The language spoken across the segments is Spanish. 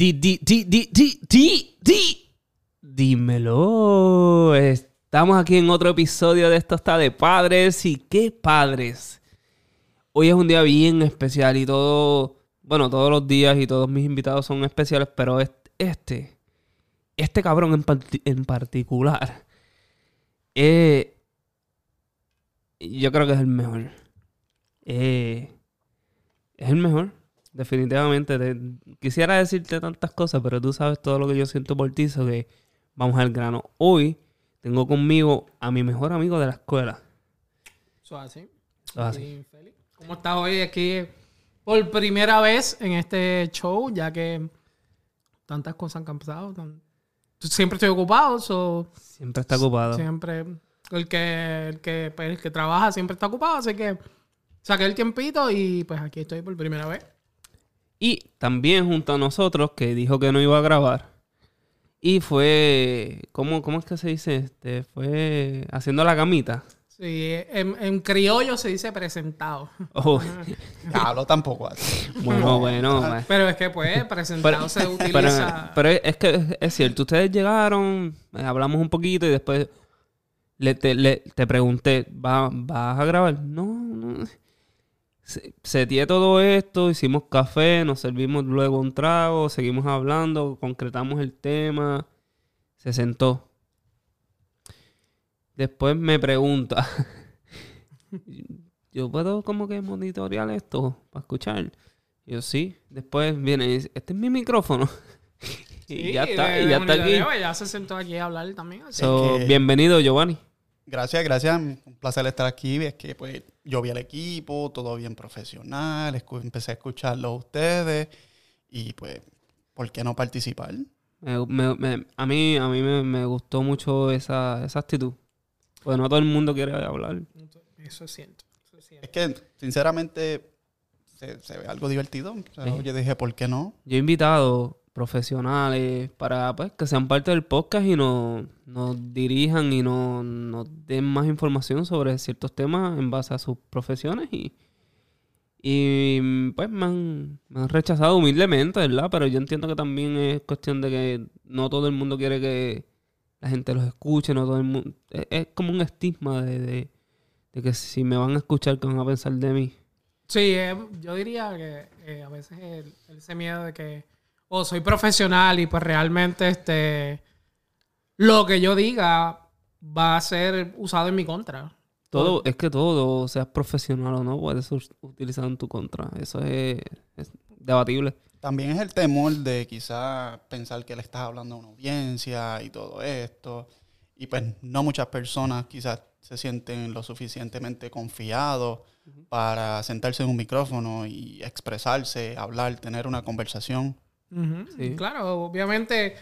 Di, di. Dímelo. Estamos aquí en otro episodio de Esto está de padres. ¿Y qué padres? Hoy es un día bien especial y todo, bueno, todos los días y todos mis invitados son especiales, pero este, este cabrón en particular, eh, yo creo que es el mejor. Eh, es el mejor, definitivamente. Te- quisiera decirte tantas cosas, pero tú sabes todo lo que yo siento por ti, so que vamos al grano. Hoy tengo conmigo a mi mejor amigo de la escuela. Sí, Félix. ¿Cómo estás hoy aquí por primera vez en este show? Ya que tantas cosas han pasado. tan- Siempre estoy ocupado, so Siempre está ocupado. siempre el que, el, que, pues, el que trabaja siempre está ocupado, así que saqué el tiempito y pues aquí estoy por primera vez. Y también junto a nosotros, que dijo que no iba a grabar. Y fue, ¿cómo, cómo es que se dice? Este, fue haciendo la camita. Sí, en, en criollo se dice presentado. Oh, Hablo tampoco así. bueno, bueno. Pero es que pues presentado Pero, se utiliza. pero es que es, cierto, ustedes llegaron, eh, hablamos un poquito y después le, te, le- te pregunté, ¿va- ¿vas a grabar? No, no. Se- Seteé todo esto, hicimos café, nos servimos luego un trago, seguimos hablando, concretamos el tema, se sentó. Después me pregunta, ¿yo puedo como que monitorear esto para escuchar? Yo sí. Después viene y dice, este es mi micrófono. y ya está, y ya está aquí. Ya se sentó aquí a hablar también. así So, que- Bienvenido, Giovanni. Gracias, gracias. Un placer estar aquí. Es que pues yo vi al equipo, todo bien profesional. empecé a escucharlo a ustedes. Y pues, ¿por qué no participar? Me- me- me- a mí, a mí me, me gustó mucho esa, esa actitud. Pues no todo el mundo quiere hablar. Eso es cierto. Eso es cierto. Es que, sinceramente, se, se ve algo divertido. O sea, Sí. Yo dije, ¿por qué no? Yo he invitado profesionales para pues, que sean parte del podcast y nos, nos dirijan y nos, nos den más información sobre ciertos temas en base a sus profesiones y, y pues me han, rechazado humildemente, ¿verdad? Pero yo entiendo que también es cuestión de que no todo el mundo quiere que la gente los escuche, no todo el mundo... Es, es como un estigma de, de, que si me van a escuchar, ¿qué van a pensar de mí? Sí, eh, yo diría que eh, a veces el- ese miedo de que, oh, soy profesional y pues realmente este, lo que yo diga va a ser usado en mi contra. Todo, es que todo, seas profesional o no, puede ser utilizado en tu contra. Eso es, es debatible. También es el temor de quizás pensar que le estás hablando a una audiencia y todo esto. Y pues no muchas personas quizás se sienten lo suficientemente confiados para sentarse en un micrófono y expresarse, hablar, tener una conversación. Sí. Claro, obviamente,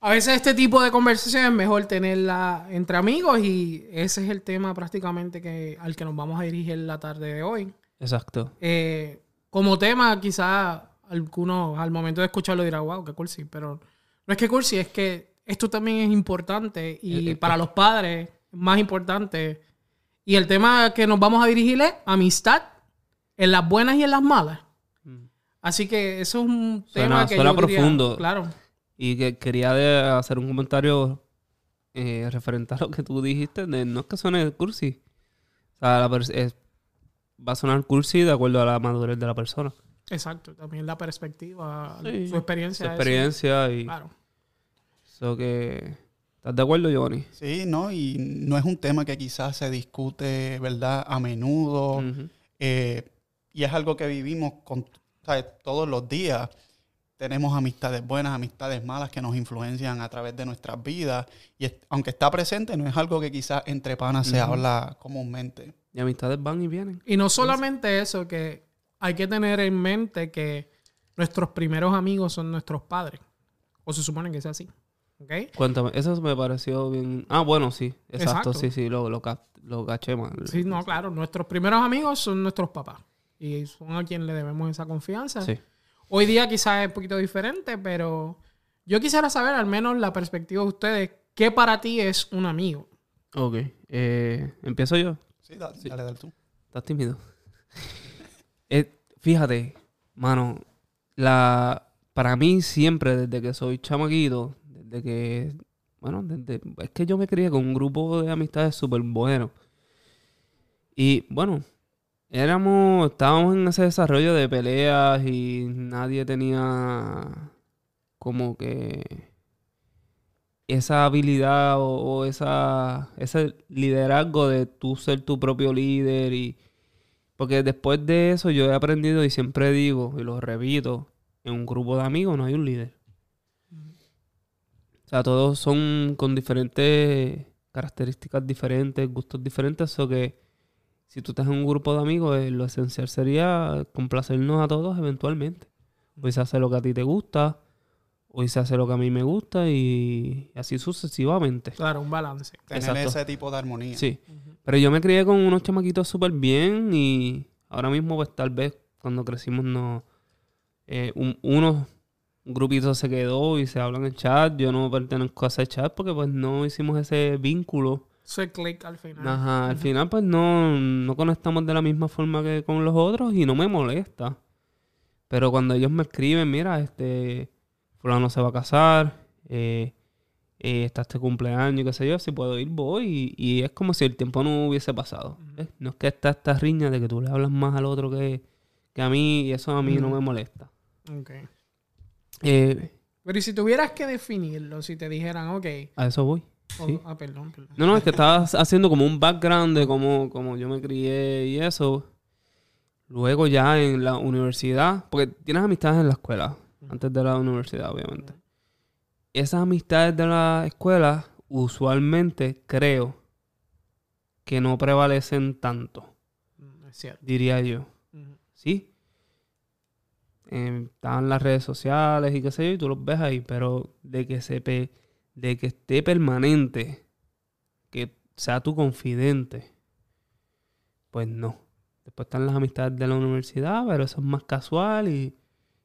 a veces este tipo de conversación es mejor tenerla entre amigos y ese es el tema prácticamente que, al que nos vamos a dirigir la tarde de hoy. Exacto. Eh, como tema, quizás algunos al momento de escucharlo dirán, wow, qué cursi, pero no es que cursi, es que esto también es importante y Eh, eh, para los padres es más importante. Y el tema que nos vamos a dirigir es amistad en las buenas y en las malas. Así que eso es un Suena- tema que suena yo profundo. claro. Y que quería de- hacer un comentario eh, referente a lo que tú dijiste. De, no es que suene cursi. O sea, la es- va a sonar cursi de acuerdo a la madurez de la persona. Exacto, también la perspectiva, Sí, su experiencia. Su eso. experiencia y... Claro. So que... ¿Estás de acuerdo, Giovanni? Sí, ¿no? Y no es un tema que quizás se discute, ¿verdad? A menudo. Eh, y es algo que vivimos con. Todos los días. Tenemos amistades buenas, amistades malas que nos influencian a través de nuestras vidas. Y es- aunque está presente, no es algo que quizás entre panas se habla comúnmente. Y amistades van y vienen. Y no solamente eso, que hay que tener en mente que nuestros primeros amigos son nuestros padres. O se supone que es así. ¿Ok? Cuéntame, eso me pareció bien. Ah, bueno, sí, exacto, Exacto. sí, sí, lo, lo, lo caché mal. Sí, no, claro. Nuestros primeros amigos son nuestros papás. Y son a quien le debemos esa confianza. Sí. Hoy día quizás es un poquito diferente, pero yo quisiera saber al menos la perspectiva de ustedes. ¿Qué para ti es un amigo? Ok, eh, empiezo yo. Sí, da- dale, dale tú. Estás tímido. Eh, fíjate, mano, la para mí siempre, desde que soy chamaquito, desde que, bueno, desde, es que yo me crié con un grupo de amistades súper buenos. Y bueno, éramos, estábamos en ese desarrollo de peleas y nadie tenía como que esa habilidad o, o esa, ese liderazgo de tú ser tu propio líder y porque después de eso yo he aprendido y siempre digo y lo repito, en un grupo de amigos no hay un líder. O sea, todos son con diferentes características diferentes, gustos diferentes, o que si tú estás en un grupo de amigos, eh, lo esencial sería complacernos a todos eventualmente. Hoy se hace lo que a ti te gusta, hoy se hace lo que a mí me gusta y así sucesivamente. Claro, un balance. Tener Exacto. ese tipo de armonía. Sí. Pero yo me crié con unos chamaquitos súper bien y ahora mismo pues tal vez cuando crecimos no... eh, un, uno, un grupito se quedó y se habla en el chat. Yo no pertenezco a ese chat porque pues no hicimos ese vínculo. Ese click al final. Ajá, al final pues no, no conectamos de la misma forma que con los otros y no me molesta. Pero cuando ellos me escriben, mira, este, fulano se va a casar, eh, eh, está este cumpleaños, qué sé yo, si puedo ir, voy. Y, y es como si el tiempo no hubiese pasado. No es que está esta riña de que tú le hablas más al otro que, que a mí y eso a mí no me molesta. Ok. Eh, Pero y si tuvieras que definirlo, si te dijeran, ok. a eso voy. O- Sí. Ah, perdón, perdón. No, no, es que estabas haciendo como un background de cómo, cómo yo me crié y eso. Luego ya en la universidad, porque tienes amistades en la escuela, antes de la universidad, obviamente. Esas amistades de la escuela, usualmente creo que no prevalecen tanto, Mm, cierto. diría yo. Ujú. ¿Sí? Eh, están las redes sociales y qué sé yo, y tú los ves ahí, pero de que se pe- de que esté permanente, que sea tu confidente, pues no. Después están las amistades de la universidad, pero eso es más casual y,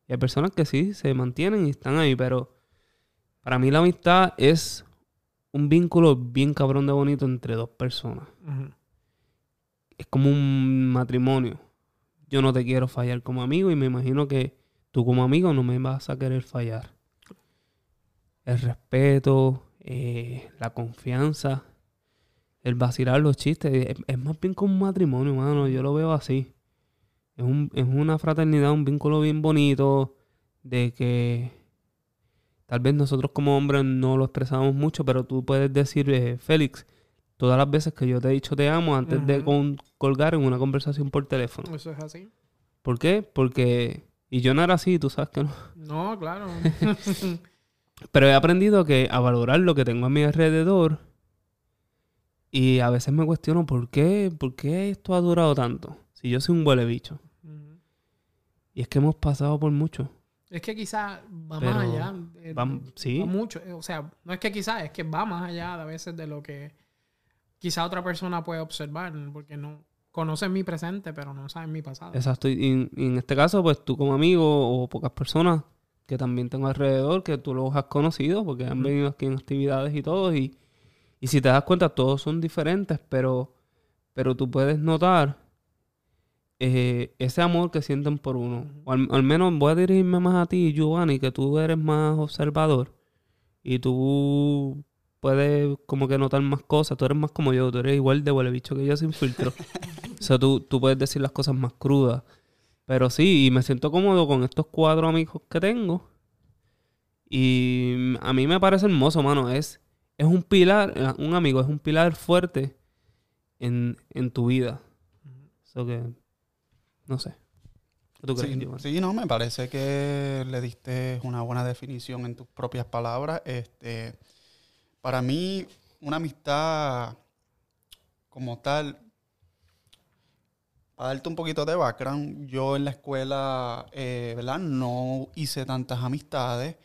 y hay personas que sí se mantienen y están ahí, pero para mí la amistad es un vínculo bien cabrón de bonito entre dos personas es como un matrimonio. Yo no te quiero fallar como amigo y me imagino que tú como amigo no me vas a querer fallar. El respeto, eh, la confianza, el vacilar los chistes, es, es más bien como un matrimonio, mano. Yo lo veo así. Es, un- es una fraternidad, un vínculo bien bonito de que tal vez nosotros como hombres no lo expresamos mucho, pero tú puedes decir, eh, Félix, todas las veces que yo te he dicho te amo antes de con- colgar en una conversación por teléfono. Eso es así. ¿Por qué? Porque... Y yo no era así, tú sabes que no. No, claro. Pero he aprendido que a valorar lo que tengo a mi alrededor y a veces me cuestiono por qué, por qué esto ha durado tanto. Si yo soy un huele bicho. Y es que hemos pasado por mucho. es que quizás va Pero más allá. eh, va- sí. va mucho. eh, O sea, no es que quizás, es que va más allá a veces de lo que quizá otra persona puede observar, porque no conocen mi presente, pero no saben mi pasado. Exacto. Y en este caso, pues tú como amigo o pocas personas que también tengo alrededor, que tú los has conocido porque han venido aquí en actividades y todo. Y, y si te das cuenta, todos son diferentes, pero, pero tú puedes notar eh, ese amor que sienten por uno. O al, al menos voy a dirigirme más a ti, Giovanni, que tú eres más observador y tú puedes como que notar más cosas. Tú eres más como yo, tú eres igual de huele bicho que yo sin filtro. o sea, tú, tú puedes decir las cosas más crudas. Pero sí, y me siento cómodo con estos cuatro amigos que tengo. Y a mí me parece hermoso, mano. Es, es un pilar, eh, un amigo es un pilar fuerte en, en tu vida. Eso que, no sé. ¿Qué tú crees, Sí, sí, no, me parece que le diste una buena definición en tus propias palabras. Este, para mí, una amistad como tal, para darte un poquito de background, yo en la escuela, eh, ¿verdad? No hice tantas amistades.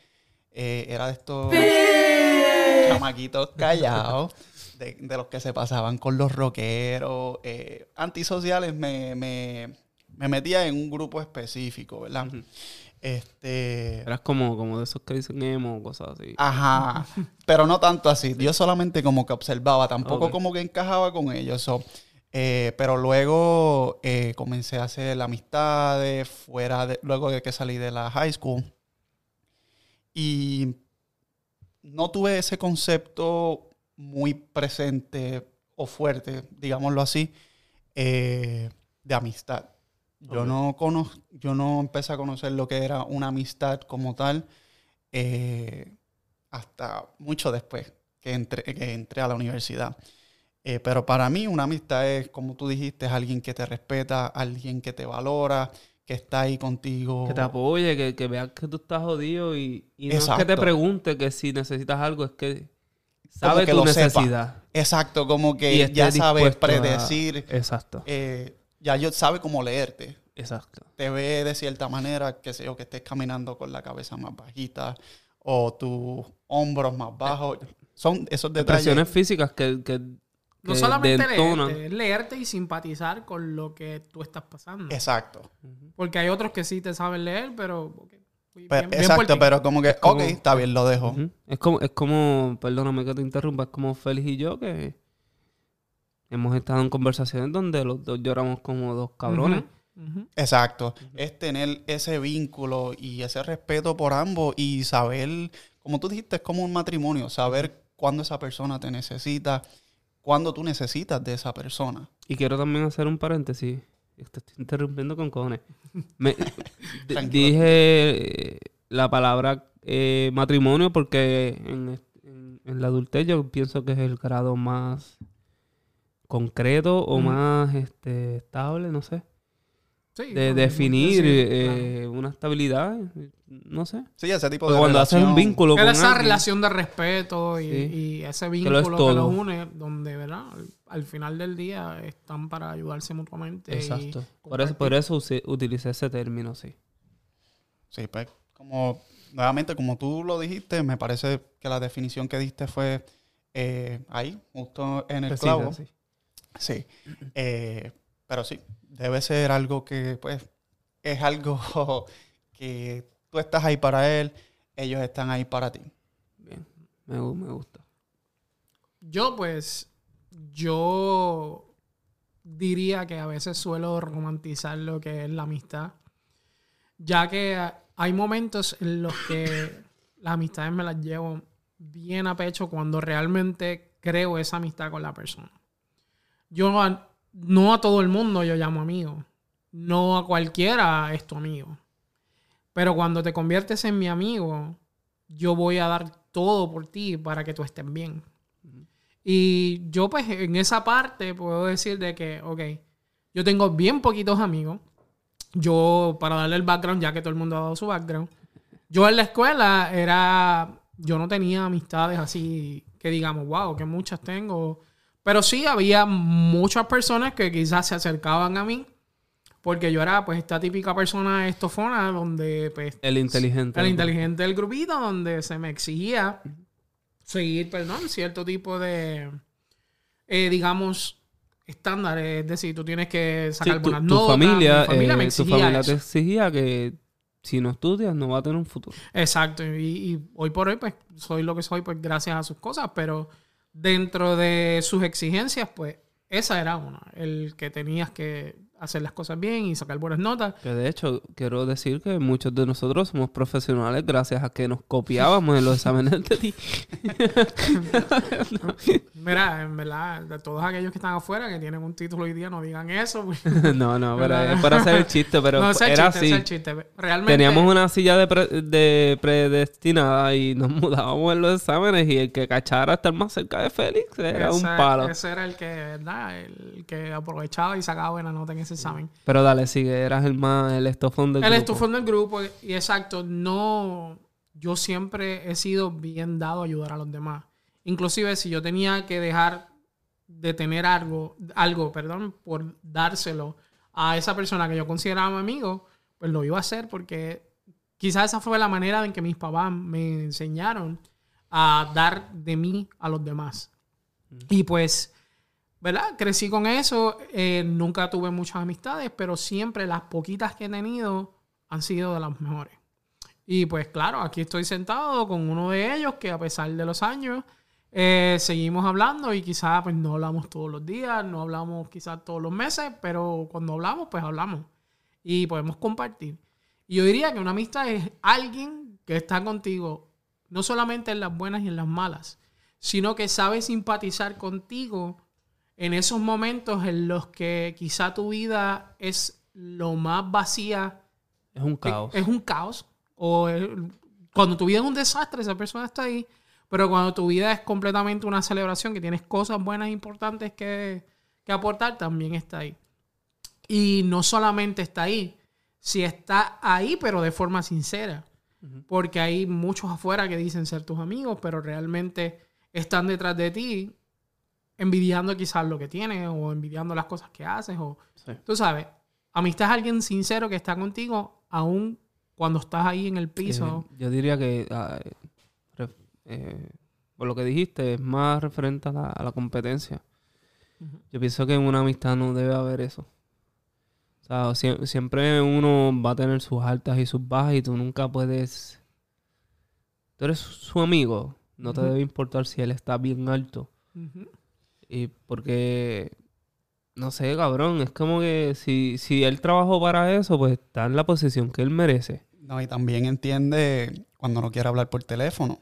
Eh, era de estos chamaquitos callados, de, de los que se pasaban con los rockeros, eh, antisociales. Me, me, me metía en un grupo específico, ¿verdad? Ujú. Este. Eras como, como de esos que dicen emo o cosas así. Ajá. Pero no tanto así. Yo solamente como que observaba, tampoco como que encajaba con ellos. so, eh, pero luego eh, comencé a hacer amistades fuera de, luego de que salí de la high school. Y no tuve ese concepto muy presente o fuerte, digámoslo así, eh, de amistad. Yo, Ok. no cono- yo no empecé a conocer lo que era una amistad como tal eh, hasta mucho después que entré, que entré a la universidad. Eh, pero para mí una amistad es, como tú dijiste, es alguien que te respeta, alguien que te valora, que está ahí contigo. Que te apoye, que, que veas que tú estás jodido y, y no es que te pregunte que si necesitas algo, es que sabe que tu sepa. necesidad. Exacto, como que ya sabes dispuesto a- predecir, Exacto, eh, ya yo sabe cómo leerte. exacto. Te ve de cierta manera, que sé yo, que estés caminando con la cabeza más bajita o tus hombros más bajos. Son esos detalles. Expresiones físicas que, que, No solamente leerte, es leerte y simpatizar con lo que tú estás pasando. Exacto. Porque hay otros que sí te saben leer, pero... bien- Pero- bien exacto, pero como que, como- ok, está bien, lo dejo. Es como, es como, perdóname que te interrumpa, es como Félix y yo que hemos estado en conversaciones donde los dos lloramos como dos cabrones. Exacto. Es tener ese vínculo y ese respeto por ambos y saber, como tú dijiste, es como un matrimonio, saber cuándo esa persona te necesita, cuándo tú necesitas de esa persona. Y quiero también hacer un paréntesis. Te estoy interrumpiendo con cojones. Me- dije eh, la palabra eh, matrimonio porque en, en- en la adultez yo pienso que es el grado más concreto o más este, estable, no sé. Sí, De no, definir sí, eh, una estabilidad, no sé. Sí, ese tipo de cuando haces un vínculo con esa alguien, relación de respeto y, Sí. y ese lo vínculo es que, todo. los une, donde, ¿verdad? Al, al final del día están para ayudarse mutuamente. y Exacto. Por eso, por eso utilicé ese término, sí. Sí, pues como nuevamente, como tú lo dijiste, me parece que la definición que diste fue eh, ahí, justo en el Precisa, clavo. sí. Sí. Eh, pero sí, debe ser algo que, pues, es algo que tú estás ahí para él, ellos están ahí para ti. Bien, me, me gusta. Yo, pues, yo diría que a veces suelo romantizar lo que es la amistad, ya que hay momentos en los que las amistades me las llevo bien a pecho cuando realmente creo esa amistad con la persona. Yo no a todo el mundo yo llamo amigo, no a cualquiera es tu amigo, pero cuando te conviertes en mi amigo, yo voy a dar todo por ti para que tú estés bien. Y yo pues en esa parte puedo decir de que, ok, yo tengo bien poquitos amigos. Yo, para darle el background, ya que todo el mundo ha dado su background, yo en la escuela era, yo no tenía amistades así que digamos, wow, que muchas tengo. Pero sí había muchas personas que quizás se acercaban a mí porque yo era pues esta típica persona estofona donde pues El inteligente. el ¿no? inteligente del grupito donde se me exigía seguir, perdón, cierto tipo de, eh, digamos, estándares. Es decir, tú tienes que Sí, sacar tu, buenas tu notas. familia, Mi familia me eh, tu exigía familia eso. te exigía que si no estudias no va a tener un futuro. Exacto. Y, y hoy por hoy, pues, soy lo que soy, pues, gracias a sus cosas. Pero dentro de sus exigencias, pues, esa era una. El que tenías que hacer las cosas bien y sacar buenas notas. Que de hecho, quiero decir que muchos de nosotros somos profesionales gracias a que nos copiábamos en los exámenes de ti. Mira, en verdad, de todos aquellos que están afuera que tienen un título hoy día, no digan eso. pues. no, no, pero es para hacer el chiste, pero no, era chiste, así. el chiste. Realmente, Teníamos una silla de, pre- de predestinada y nos mudábamos en los exámenes y el que cachara estar más cerca de Félix era un palo. Ese era el que, ¿verdad? El que aprovechaba y sacaba buena nota en ese examen. Pero dale, sigue, eras el más, el estofón del El grupo. estufón del grupo, y exacto, no. Yo siempre he sido bien dado a ayudar a los demás. Inclusive si yo tenía que dejar de tener algo, algo, perdón, por dárselo a esa persona que yo consideraba mi amigo, pues lo iba a hacer porque quizás esa fue la manera en que mis papás me enseñaron a dar de mí a los demás. Y pues, ¿verdad? Crecí con eso. eh, nunca tuve muchas amistades, pero siempre las poquitas que he tenido han sido de las mejores. Y pues claro, aquí estoy sentado con uno de ellos que a pesar de los años eh, seguimos hablando y quizás pues no hablamos todos los días, no hablamos quizás todos los meses, pero cuando hablamos pues hablamos y podemos compartir. Y yo diría que una amistad es alguien que está contigo, no solamente en las buenas y en las malas, sino que sabe simpatizar contigo en esos momentos en los que quizá tu vida es lo más vacía. Es un caos. Es un caos. O es- cuando tu vida es un desastre, esa persona está ahí. Pero cuando tu vida es completamente una celebración, que tienes cosas buenas e importantes que, que aportar, también está ahí. Y no solamente está ahí, si está ahí, pero de forma sincera. Porque hay muchos afuera que dicen ser tus amigos, pero realmente están detrás de ti, envidiando quizás lo que tienes o envidiando las cosas que haces. O, Sí. Tú sabes, amistad es alguien sincero que está contigo, aún cuando estás ahí en el piso. Eh, yo diría que, ah, eh, por lo que dijiste, es más referente a la, a la competencia. Yo pienso que en una amistad no debe haber eso. O sea, sie- siempre uno va a tener sus altas y sus bajas y tú nunca puedes... Tú eres su amigo, no te debe importar si él está bien alto. Y porque, no sé, cabrón, es como que si, si él trabajó para eso, pues está en la posición que él merece. No, y también entiende cuando no quiere hablar por teléfono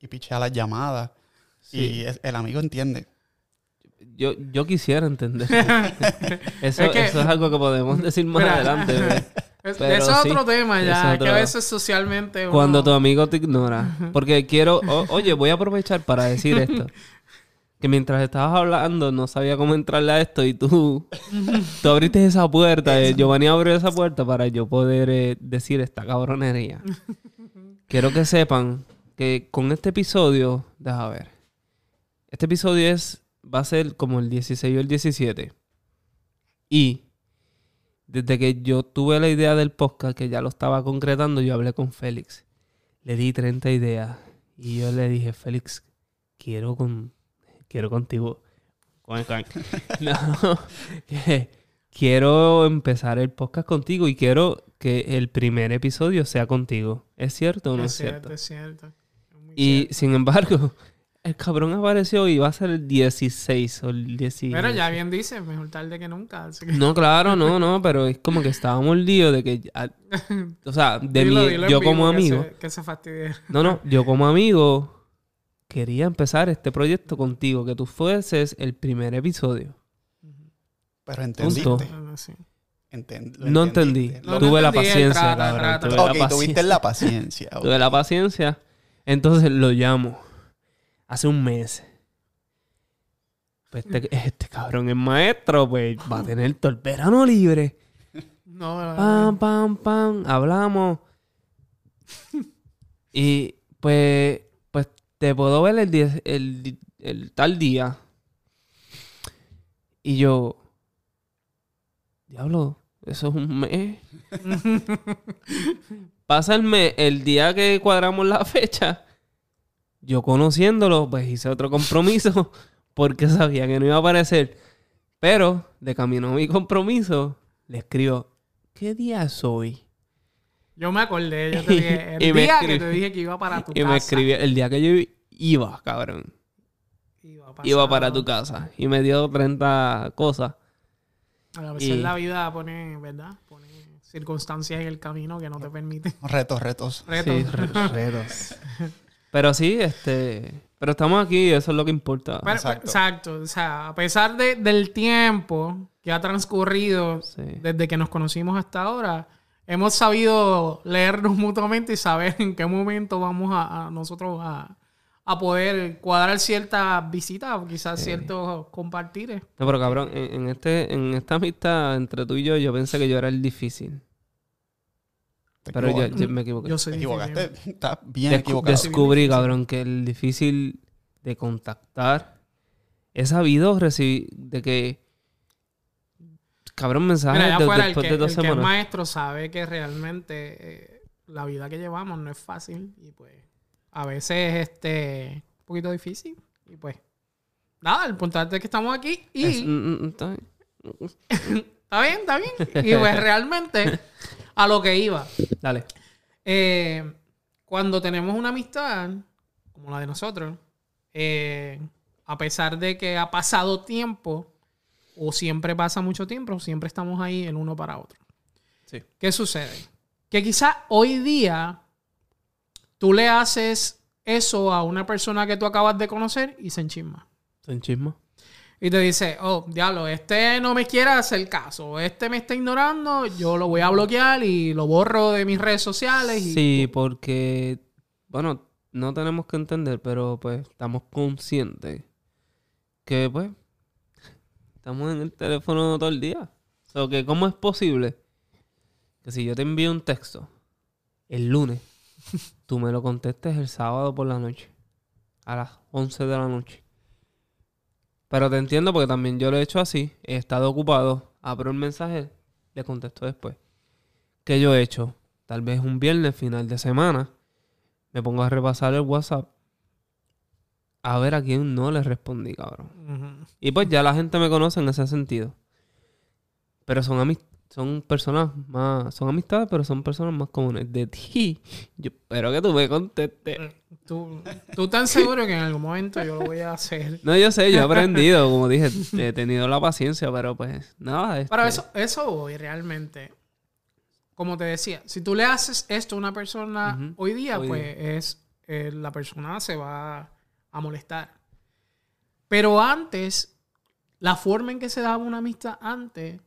y pichea las llamadas. Sí. Y es- el amigo entiende. Yo, yo quisiera entender. eso, Es que- eso es algo que podemos decir más Mira, adelante. ¿verdad? Es- Pero eso es otro tema ya, que a veces socialmente... uno- Cuando tu amigo te ignora. Porque quiero, o- oye, voy a aprovechar para decir esto. Que mientras estabas hablando no sabía cómo entrarle a esto y tú, tú abriste esa puerta. eh, Giovanni abrió esa puerta para yo poder eh, decir esta cabronería. Quiero que sepan que con este episodio, deja ver. Este episodio es, va a ser como el 16 o el 17. Y desde que yo tuve la idea del podcast, que ya lo estaba concretando, yo hablé con Félix. Le di 30 ideas. Y yo le dije, Félix, quiero con quiero contigo. Con- con- No, que quiero empezar el podcast contigo y quiero que el primer episodio sea contigo. ¿Es cierto o no es, es cierto? cierto, es cierto. Es Y cierto. sin embargo, el cabrón apareció y va a ser el 16 o el 17. Pero ya bien dice, mejor tarde que nunca. así que- No, claro, no, no, pero es como que estábamos lío de que, o sea, de Dilo, mi, dilo yo como que amigo, se- Que se fastidie. no, no, yo como amigo quería empezar este proyecto contigo, que tú fueses el primer episodio. Pero entendiste. Punto. Ah, lo No entendí. tuve la paciencia, trata, cabrón. trata. Tuve la Ok, tuviste paciencia. la paciencia. ok. Tuve la paciencia. Entonces lo llamo. Hace un mes. Pues este, este cabrón es maestro, pues va a tener todo el verano libre. No, no, Pam, pam, pam. Hablamos. Y pues te puedo ver el, el, el tal día. Y yo, diablo, eso es un mes. Pasa el mes, el día que cuadramos la fecha, yo conociéndolo, pues hice otro compromiso porque sabía que no iba a aparecer. Pero de camino a mi compromiso, le escribo, ¿qué día es hoy? Yo me acordé, yo te dije, el Y día que te dije que iba para tu Y casa. me escribió el día que yo iba, cabrón. Iba, Iba para tu casa. Y me dio 30 cosas. A veces y- la vida pone, ¿verdad? Pone circunstancias en el camino que no te permiten. Retos, retos. Retos. Sí, re- retos. Pero sí, este... Pero estamos aquí y eso es lo que importa. Pero- Exacto. exacto. O sea, a pesar de- del tiempo que ha transcurrido Sí. desde que nos conocimos hasta ahora, hemos sabido leernos mutuamente y saber en qué momento vamos a, a nosotros a, a poder cuadrar ciertas visitas o quizás ciertos compartires. No, pero cabrón, en, en este, en esta amistad entre tú y yo, yo pensé que yo era el difícil. Te Pero yo, me equivoqué. Yo soy Te equivocaste. Estás bien Descu- equivocado. descubrí, cabrón, que el difícil de contactar he sabido recibir de que cabrón mensajes Mira, el después que, de dos el que semanas. maestro sabe que realmente eh, la vida que llevamos no es fácil y pues a veces es este, un poquito difícil y pues nada, el importante es que estamos aquí y Es- mm, mm, está bien. está bien, está bien. Y pues realmente a lo que iba. Dale. Eh, cuando tenemos una amistad como la de nosotros, eh, a pesar de que ha pasado tiempo, o siempre pasa mucho tiempo, siempre estamos ahí el uno para otro. Sí. ¿Qué sucede? Que quizá hoy día tú le haces eso a una persona que tú acabas de conocer y se enchisma. Se enchisma. Y te dice, oh, diablo, este no me quiere hacer caso, este me está ignorando, yo lo voy a bloquear y lo borro de mis redes sociales. Y... Sí, porque, bueno, no tenemos que entender, pero pues estamos conscientes que pues estamos en el teléfono todo el día. O que ¿cómo es posible que si yo te envío un texto el lunes, tú me lo contestes el sábado por la noche, a las 11 de la noche? Pero te entiendo porque también yo lo he hecho así. He estado ocupado, abro el mensaje, le contesto después. ¿Qué yo he hecho? Tal vez un viernes, final de semana, me pongo a repasar el WhatsApp. A ver a quién no le respondí, cabrón. Y pues ya la gente me conoce en ese sentido. Pero son amis- son personas más, son amistades, pero son personas más comunes. De ti, yo espero que tú me contestes. ¿Tú, tú tan seguro que en algún momento yo lo voy a hacer. No, yo sé, yo he aprendido, como dije, he tenido la paciencia, pero pues nada. este, Pero eso, eso voy realmente. Como te decía, si tú le haces esto a una persona hoy día, Hoy pues es eh, la persona se va a molestar. Pero antes, la forma en que se daba una amistad antes,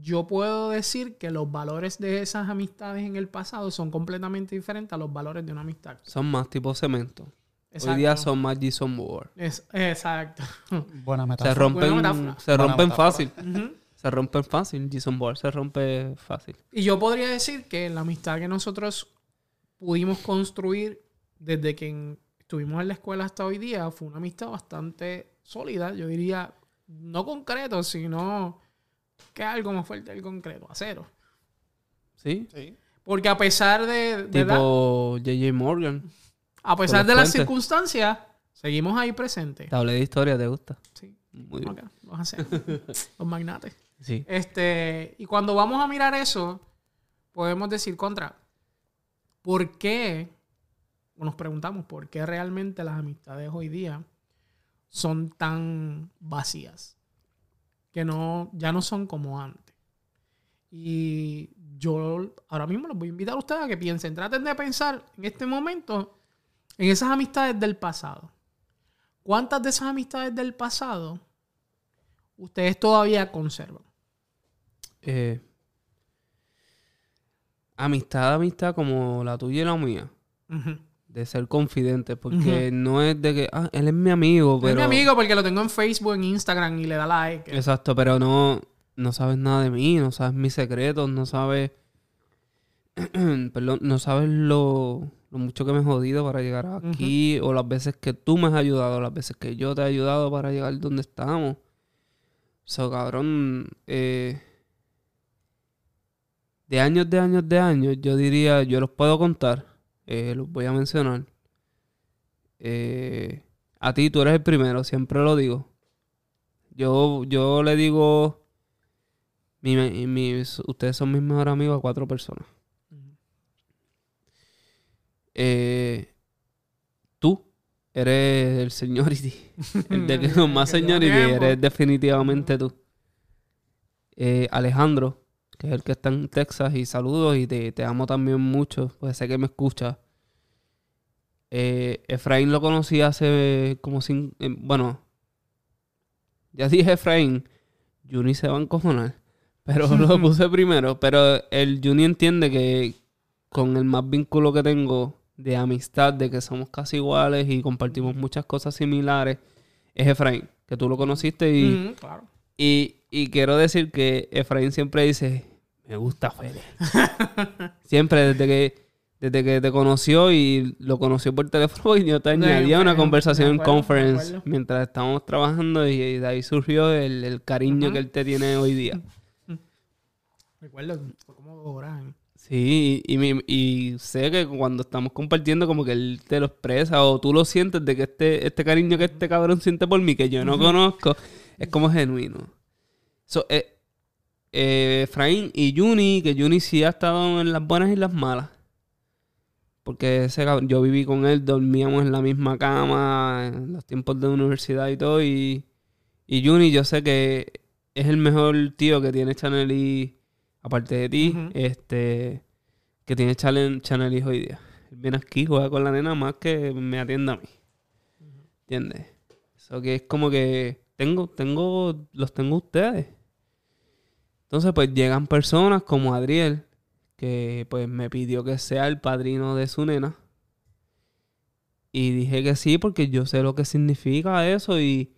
yo puedo decir que los valores de esas amistades en el pasado son completamente diferentes a los valores de una amistad. Son más tipo cemento. Exacto. Hoy día son más Jason. Es- exacto. Buena Se metáfora. rompen, metáfora. se rompen metáfora. fácil. Se rompen fácil. Jason Ward se rompe fácil. Y yo podría decir que la amistad que nosotros pudimos construir desde que en- estuvimos en la escuela hasta hoy día fue una amistad bastante sólida. Yo diría, no concreto, sino que algo más fuerte del concreto, acero. ¿Sí? Sí. Porque a pesar de, de Tipo J.J. Morgan. a pesar de las circunstancias, seguimos ahí presentes. Te hablé de historia, ¿te gusta? Sí, Muy bien. acá, los hacemos, los magnates. Sí. Este, y cuando vamos a mirar eso, podemos decir contra, ¿por qué? O nos preguntamos, ¿por qué realmente las amistades hoy día son tan vacías? Que no, ya no son como antes. Y yo ahora mismo los voy a invitar a ustedes a que piensen, traten de pensar en este momento en esas amistades del pasado. ¿Cuántas de esas amistades del pasado ustedes todavía conservan? Eh, amistad, amistad como la tuya y la mía. Ujú. De ser confidentes. Porque no es de que, ah, él es mi amigo, pero... Es mi amigo porque lo tengo en Facebook, en Instagram y le da like. Exacto, pero no, no sabes nada de mí, no sabes mis secretos, no sabes... Perdón, no sabes lo, lo mucho que me he jodido para llegar aquí, o las veces que tú me has ayudado, las veces que yo te he ayudado para llegar donde estamos. So, cabrón, eh, de años, de años, de años, yo diría, yo los puedo contar, eh, los voy a mencionar. Eh, a ti, tú eres el primero, siempre lo digo. Yo, yo le digo, mi, mi- ustedes son mis mejores amigos a cuatro personas. Eh, tú eres el seniority. el de que más seniority eres definitivamente tú. Eh, Alejandro, que es el que está en Texas, y saludos y te, te amo también mucho, pues sé que me escucha. Eh, Efraín lo conocí hace como cinco... eh, bueno, ya dije Efraín, Juni se va a encojonar, pero lo puse primero. Pero el Juni entiende que con el más vínculo que tengo de amistad, de que somos casi iguales y compartimos muchas cosas similares, es Efraín, que tú lo conociste y, claro. y, y quiero decir que Efraín siempre dice, me gusta Fede. siempre desde que, desde que te conoció y lo conoció por teléfono y yo te añadía una de- conversación en conference mientras estábamos trabajando y, de ahí surgió el, el cariño que él te tiene hoy día. Recuerdo, fue como dos horas. ¿eh? Sí, y, y, y sé que cuando estamos compartiendo como que él te lo expresa o tú lo sientes de que este, este cariño que este cabrón siente por mí, que yo no conozco, es como genuino. So, eh, eh, Efraín y Juni, que Juni sí ha estado en las buenas y las malas. Porque ese yo viví con él, dormíamos en la misma cama en los tiempos de universidad y todo. Y, y Juni, yo sé que es el mejor tío que tiene Chanel y aparte de ti, este, que tiene Channel, Channel hoy día. Él viene aquí, juega con la nena más que me atienda a mí. ¿Entiendes? Eso que es como que tengo, tengo, los tengo ustedes. Entonces, pues llegan personas como Adriel, que pues me pidió que sea el padrino de su nena. Y dije que sí, porque yo sé lo que significa eso. Y,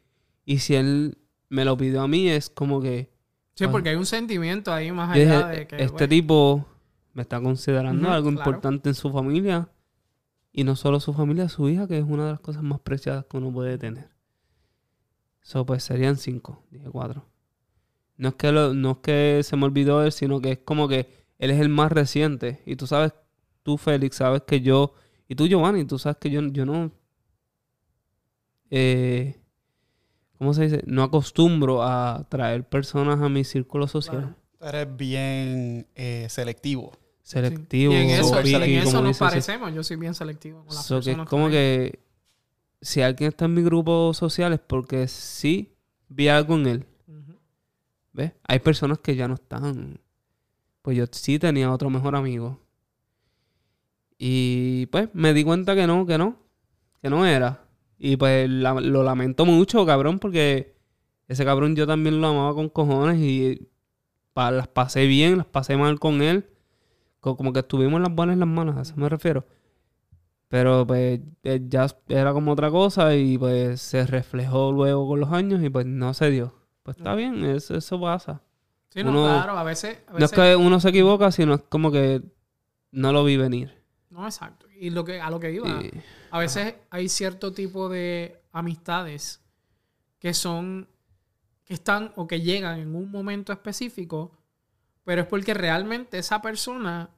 y si él me lo pidió a mí, es como que. Sí, Ah. porque hay un sentimiento ahí más allá dije, de que. este bueno, tipo me está considerando algo claro. importante en su familia. Y no solo su familia, su hija, que es una de las cosas más preciadas que uno puede tener. Eso pues serían cinco, dije cuatro. No es que lo- no es que se me olvidó él, sino que es como que él es el más reciente. Y tú sabes, tú Félix, sabes que yo, y tú Giovanni, tú sabes que yo, yo no, eh, ¿cómo se dice? No acostumbro a traer personas a mi círculo social. Claro. Eres bien eh, selectivo. Selectivo, Y en eso, en eso nos parecemos. Yo soy bien selectivo con las So que es personas. como que si alguien está en mi grupo social es porque sí vi algo en él. Hay personas que ya no están. Pues yo sí tenía otro mejor amigo. Y pues me di cuenta que no, que no. Que no era. Y pues lo lamento mucho, cabrón, porque ese cabrón yo también lo amaba con cojones y las pasé bien, las pasé mal con él. Co- Como que estuvimos las buenas y las malas, a eso me refiero. Pero pues eh, ya era como otra cosa y pues se reflejó luego con los años y pues no se dio. Pues está bien, eso, eso pasa. Sí, no, uno- claro. A veces. A No es que uno se equivoca, sino es como que no lo vi venir. no, exacto. Y lo que, a lo que iba. Y- A veces hay cierto tipo de amistades que son, que están o que llegan en un momento específico, pero es porque realmente esa persona,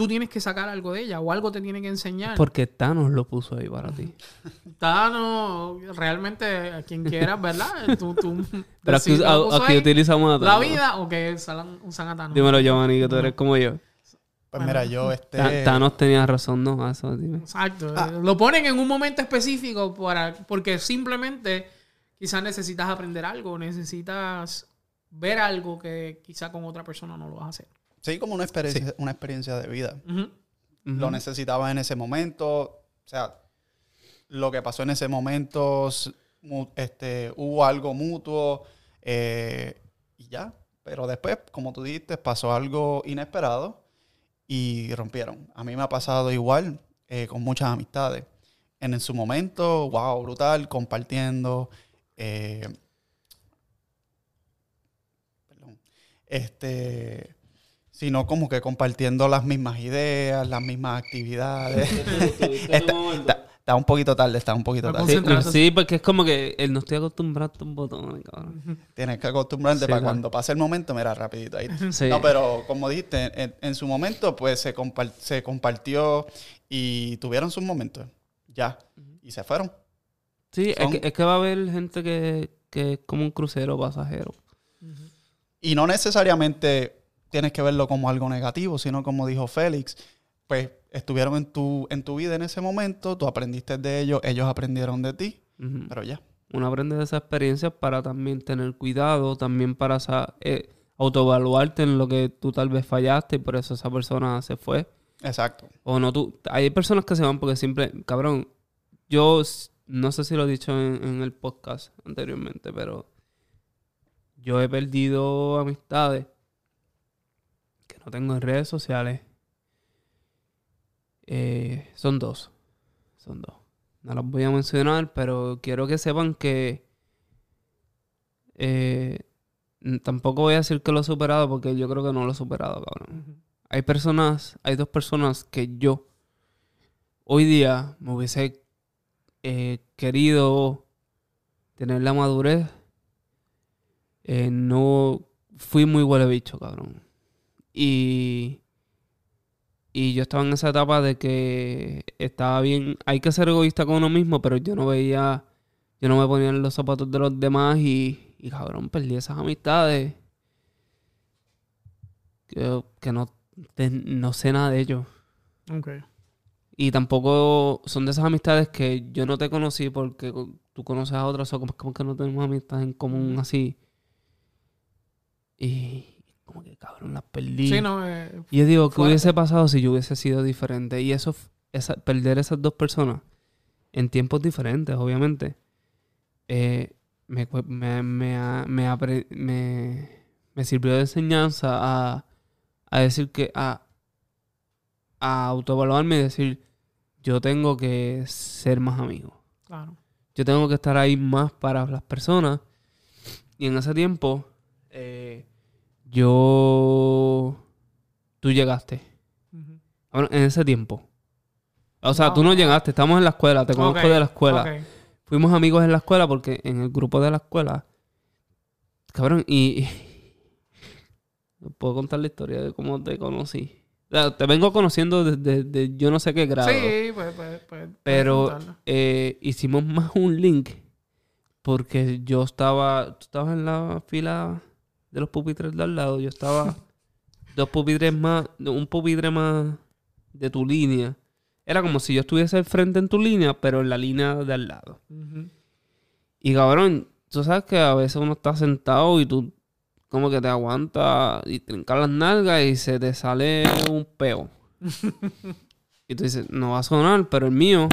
tú tienes que sacar algo de ella o algo te tiene que enseñar. porque Thanos lo puso ahí para ti. Tano, realmente a quien quieras, ¿verdad? Tú, tú Pero aquí, utilizamos a la Thanos. vida o que usan, usan a Thanos. Dímelo, Giovanni, que tú eres como yo. Pues Bueno. mira, yo este... Thanos tenía razón, ¿no? A Eso, dime. Exacto. Ah. Lo ponen en un momento específico para, porque simplemente quizás necesitas aprender algo, necesitas ver algo que quizá con otra persona no lo vas a hacer. Sí, como una experiencia, una experiencia de vida. Lo necesitaba en ese momento. O sea, lo que pasó en ese momento, este, hubo algo mutuo eh, y ya. Pero después, como tú dijiste, pasó algo inesperado y rompieron. A mí me ha pasado igual eh, con muchas amistades. En, su momento, wow, brutal, compartiendo. eh, perdón, este, sino como que compartiendo las mismas ideas, las mismas actividades. está, está- está un poquito tarde, está un poquito tarde. Sí, porque es como que él no estoy acostumbrado a estos botones, cabrón. Tienes que acostumbrarte Sí, para claro. cuando pase el momento, mira, rapidito ahí. Sí. No, pero como dijiste, en, en su momento, pues se, compar- se compartió y tuvieron sus momentos. Ya. Y se fueron. Sí, es que, es que va a haber gente que, que es como un crucero pasajero. Y no necesariamente tienes que verlo como algo negativo, sino como dijo Félix, pues estuvieron en tu, en tu vida en ese momento, tú aprendiste de ellos, ellos aprendieron de ti, pero ya. Uno aprende de esas experiencias para también tener cuidado, también para eh, autoevaluarte en lo que tú tal vez fallaste y por eso esa persona se fue. Exacto. O no tú. Hay personas que se van porque simple. Cabrón, yo no sé si lo he dicho en, en el podcast anteriormente, pero yo he perdido amistades tengo en redes sociales. Eh, son dos. Son dos. No las voy a mencionar, pero quiero que sepan que eh, tampoco voy a decir que lo he superado porque yo creo que no lo he superado, cabrón hay personas, hay dos personas que yo hoy día me hubiese eh, querido tener la madurez. Eh, no fui muy huele bicho, cabrón. Y, y yo estaba en esa etapa de que estaba bien, hay que ser egoísta con uno mismo, pero yo no veía, yo no me ponía en los zapatos de los demás y, y cabrón, perdí esas amistades. Que, que no, no sé nada de ellos. Ok. Y tampoco son de esas amistades que yo no te conocí porque tú conoces a otras o como, como que no tenemos amistades en común así. Y como que cabrón, las perdí. Sí, no, eh, Y yo digo, ¿qué hubiese pasado si yo hubiese sido diferente? Y eso, esa, perder esas dos personas en tiempos diferentes, obviamente, eh, me, me, me, me sirvió de enseñanza a, a decir que, a, a autoevaluarme y decir, yo tengo que ser más amigo. claro. Yo tengo que estar ahí más para las personas. Y en ese tiempo, eh, yo... Tú llegaste. Bueno, en ese tiempo. O sea, tú no llegaste, estamos en la escuela, te conozco de la escuela. Fuimos amigos en la escuela porque en el grupo de la escuela, cabrón, y... Puedo contar la historia de cómo te conocí. O sea, te vengo conociendo desde desde yo no sé qué grado. Sí, pues, pues, pues, Pero eh, hicimos más un link porque yo estaba, tú estabas en la fila de los pupitres de al lado, yo estaba dos pupitres más, un pupitre más de tu línea. Era como si yo estuviese al frente en tu línea, pero en la línea de al lado. Y cabrón, tú sabes que a veces uno está sentado y tú como que te aguanta y trincas las nalgas y se te sale un peo. y tú dices, no va a sonar, pero el mío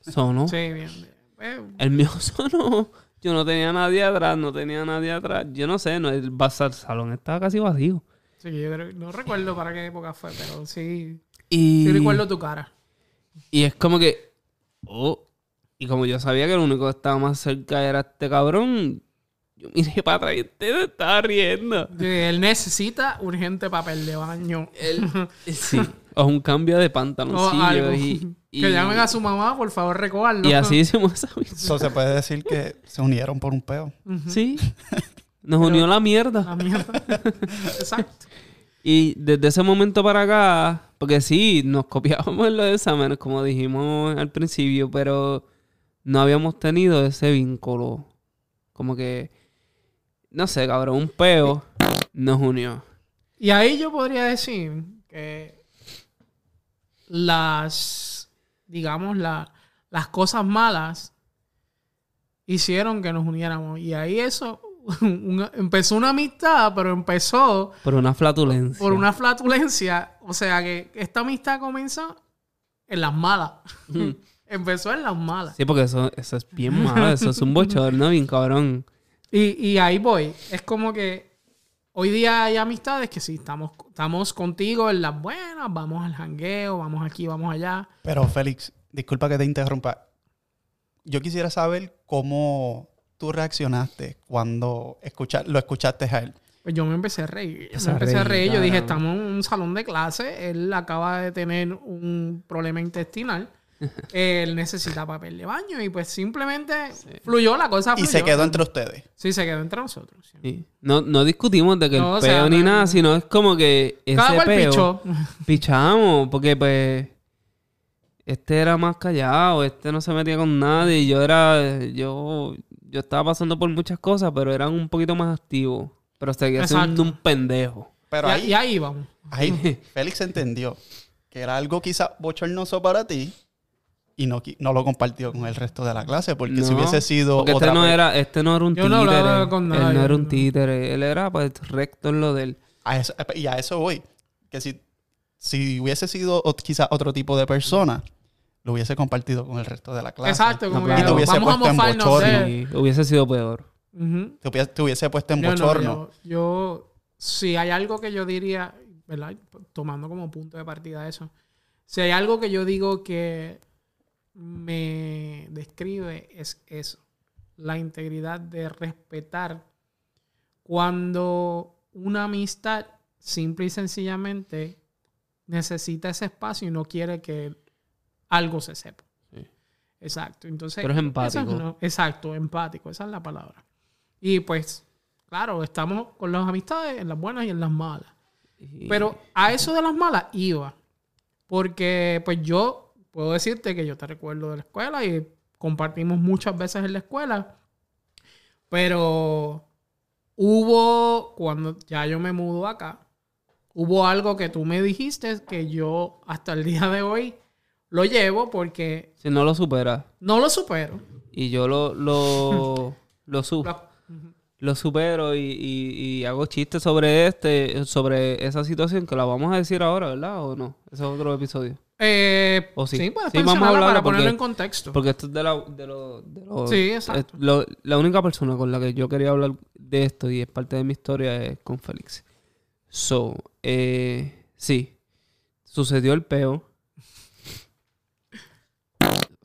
sonó. Sí, bien. bien. Eh, El mío sonó. Yo no tenía nadie atrás, no tenía nadie atrás. Yo no sé, no, el bazar salón estaba casi vacío. sí, yo creo- no recuerdo para qué época fue, pero sí, Y, sí recuerdo tu cara. y es como que. Oh, y como yo sabía que el único que estaba más cerca era este cabrón, yo miré para atrás y me estaba riendo. Sí, Él necesita urgente papel de baño. Él, sí. O un cambio de O pantaloncillo. algo. y, y- Que llamen a su mamá, por favor, recogerlo. y así hicimos esa misión. Eso se puede decir que se unieron por un peo. Sí. Nos unió la mierda. La mierda. Exacto. Y desde ese momento para acá, porque sí, nos copiábamos en los exámenes, como dijimos al principio, pero no habíamos tenido ese vínculo. Como que, no sé, cabrón, un peo nos unió. Y ahí yo podría decir que las, digamos, la- las cosas malas hicieron que nos uniéramos. Y ahí eso una- empezó una amistad, pero empezó Por una flatulencia. por una flatulencia. O sea que esta amistad comenzó en las malas. Empezó en las malas. Sí, porque eso, eso es bien malo, eso es un bochorno bien cabrón. Y, y ahí voy. Es como que hoy día hay amistades que sí, estamos, estamos contigo en las buenas, vamos al jangueo, vamos aquí, vamos allá. Pero Félix, disculpa que te interrumpa. Yo quisiera saber cómo tú reaccionaste cuando escucha- lo escuchaste a él. Pues yo me empecé a reír. Empecé me a empecé a reír, reír. Yo dije, estamos en un salón de clase. Él acaba de tener un problema intestinal. Él necesita papel de baño. Y pues simplemente fluyó la cosa. Y se quedó entre ustedes. Sí, se quedó entre nosotros. sí. Sí. No, no discutimos de que No, el o sea, peo ni no- nada, sino es como que ese Cada cual peo... pichó. Pichamos, porque pues este era más callado, este no se metía con nadie, y yo era, yo, yo estaba pasando por muchas cosas, pero eran un poquito más activos, pero seguía siendo Exacto. un pendejo. Pero y, ahí, y ahí vamos. ahí Félix entendió que era algo quizá bochornoso para ti y no, no lo compartió con el resto de la clase. Porque si No, hubiese sido Porque este otra no pe- era, este no era un Yo no títere, hablaba con él nadie, no era un no. títere, él era pues recto en lo de él. A eso- y a eso voy. Que si, si hubiese sido ot- quizá otro tipo de persona, lo hubiese compartido con el resto de la clase. Exacto, como No. Y te hubiese vamos a puesto en bochorno. Y hubiese sido peor. Te hubiese, te hubiese puesto en Yo no, bochorno. yo, yo- si hay algo que yo diría, ¿verdad? Tomando como punto de partida eso. Si hay algo que yo digo que me describe es eso. La integridad de respetar cuando una amistad simple y sencillamente necesita ese espacio y no quiere que algo se sepa. Sí. Exacto. Entonces, Pero es empático. una- exacto, empático, esa es la palabra. Y pues, claro, estamos con las amistades en las buenas y en las malas. Pero a eso de las malas iba. Porque pues yo puedo decirte que yo te recuerdo de la escuela y compartimos muchas veces en la escuela. Pero hubo, cuando ya yo me mudo acá, hubo algo que tú me dijiste que yo hasta el día de hoy lo llevo porque si no lo supera no lo supero. y yo lo, lo, lo, Lo-. Lo supero y, y- y hago chistes sobre este, sobre esa situación que la vamos a decir ahora, ¿verdad? ¿O no? Ese es otro episodio. Eh, ¿O sí? sí, puedes Sí, vamos a hablarla para ponerlo en contexto. Porque esto es de, la, de lo... de lo- Sí, exacto. es lo- la única persona con la que yo quería hablar de esto y es parte de mi historia es con Félix. So, eh, sí. Sucedió el peo.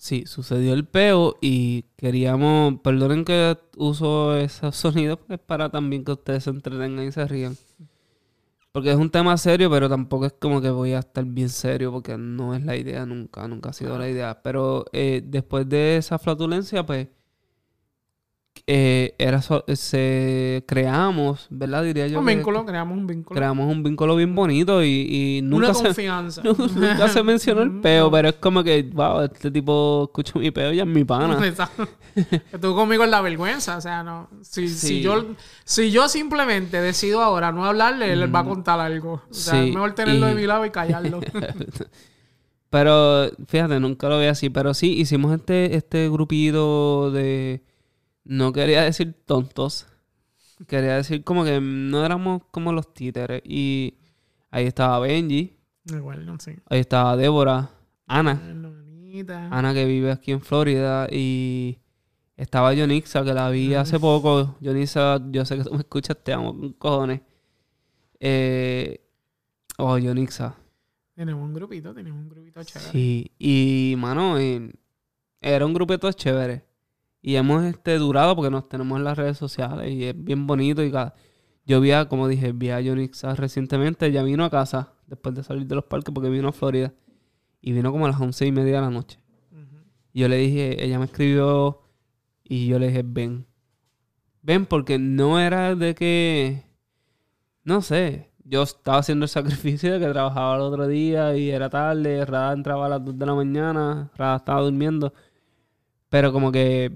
Sí, sucedió el peo y queríamos... Perdonen que uso esos sonidos porque es para también que ustedes se entretengan y se rían. Porque es un tema serio, pero tampoco es como que voy a estar bien serio porque no es la idea nunca, nunca ha sido la idea. Pero eh, después de esa flatulencia, pues, eh, era so- se creamos, ¿verdad? Diría yo. un vínculo, creamos un vínculo. Creamos un vínculo bien bonito y, y nunca, Una se, confianza. nunca se mencionó el peo, pero es como que, wow, este tipo escucha mi peo y es mi pana. Tú conmigo es la vergüenza. O sea, no. Si, Sí. si, yo, si yo simplemente decido ahora no hablarle, él va a contar algo. O sea, Sí, es mejor tenerlo y- de mi lado y callarlo. Pero fíjate, nunca lo vi así. Pero sí, hicimos este, este grupito de. No quería decir tontos. Quería decir como que no éramos como los títeres. Y ahí estaba Benji. Igual, no sé. Ahí estaba Débora. Ana. Ana que vive aquí en Florida. Y estaba Yonixa, que la vi hace poco. Yonixa, yo sé que tú me escuchas, te amo con cojones. Eh, oh, Yonixa. Tenemos un grupito, tenemos un grupito chévere. Sí, y mano, era un grupito chévere. Y hemos este, durado porque nos tenemos en las redes sociales y es bien bonito. Y cada... Yo vi a, como dije, vi a Yonixa recientemente. Ella vino a casa después de salir de los parques porque vino a Florida. Y vino como a las once y media de la noche. Y yo le dije, ella me escribió y yo le dije, ven. Ven porque no era de que, no sé, yo estaba haciendo el sacrificio de que trabajaba el otro día y era tarde, Rada entraba a las 2 de la mañana, Rada estaba durmiendo. Pero como que,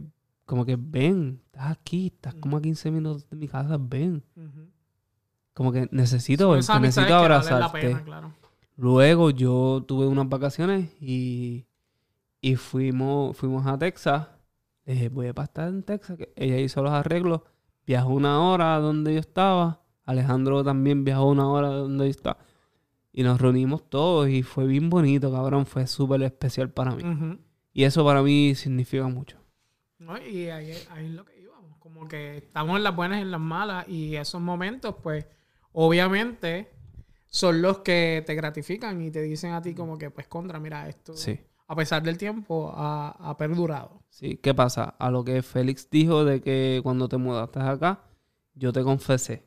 como que ven, estás aquí, estás como a 15 minutos de mi casa, ven. Como que necesito verte, necesito que valen la abrazarte. pena, claro. Luego yo tuve unas vacaciones y, y fuimos, fuimos a Texas. Le dije, voy a pasar en Texas. ella hizo los arreglos. Viajó una hora donde yo estaba. Alejandro también viajó una hora donde yo estaba. Y nos reunimos todos y fue bien bonito, cabrón. Fue súper especial para mí. Y eso para mí significa mucho. ¿No? Y ahí, ahí es lo que íbamos. Como que estamos en las buenas y en las malas. Y esos momentos, pues, obviamente, son los que te gratifican y te dicen a ti como que, pues, contra, mira, esto, Sí. a pesar del tiempo, ha, ha perdurado. Sí, ¿qué pasa? A lo que Félix dijo de que cuando te mudaste acá, yo te confesé.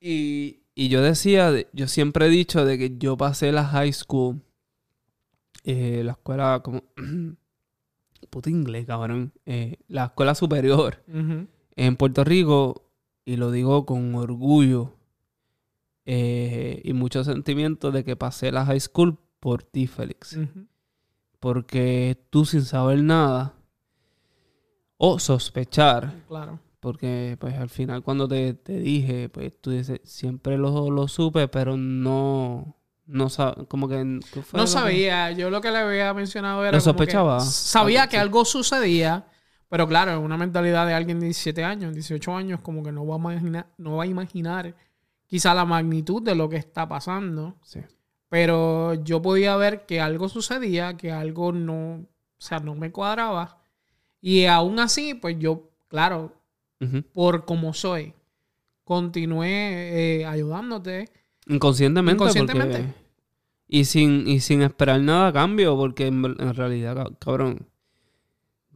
Y, y yo decía, de- yo siempre he dicho de que yo pasé la high school, eh, la escuela como... Puto inglés, cabrón. eh, la escuela superior en Puerto Rico, y lo digo con orgullo eh, y mucho sentimiento de que pasé la high school por ti, Félix. Porque tú sin saber nada o sospechar, Claro. porque pues al final cuando te, te dije, pues tú dices, siempre lo, lo supe, pero no, no como que... ¿qué fue No que- sabía. Yo lo que le había mencionado era. ¿Lo como que sospechaba? sabía Ah, que sí. algo sucedía. Pero claro, en una mentalidad de alguien de 17 años, 18 años, como que no va a imaginar, no va a imaginar quizá la magnitud de lo que está pasando. Sí. Pero yo podía ver que algo sucedía, que algo no, o sea, no me cuadraba. Y aún así, pues yo, claro, por como soy, continué eh, ayudándote. Inconscientemente. Inconscientemente. porque- y, sin, y sin esperar nada a cambio, porque en, realidad, ca- cabrón,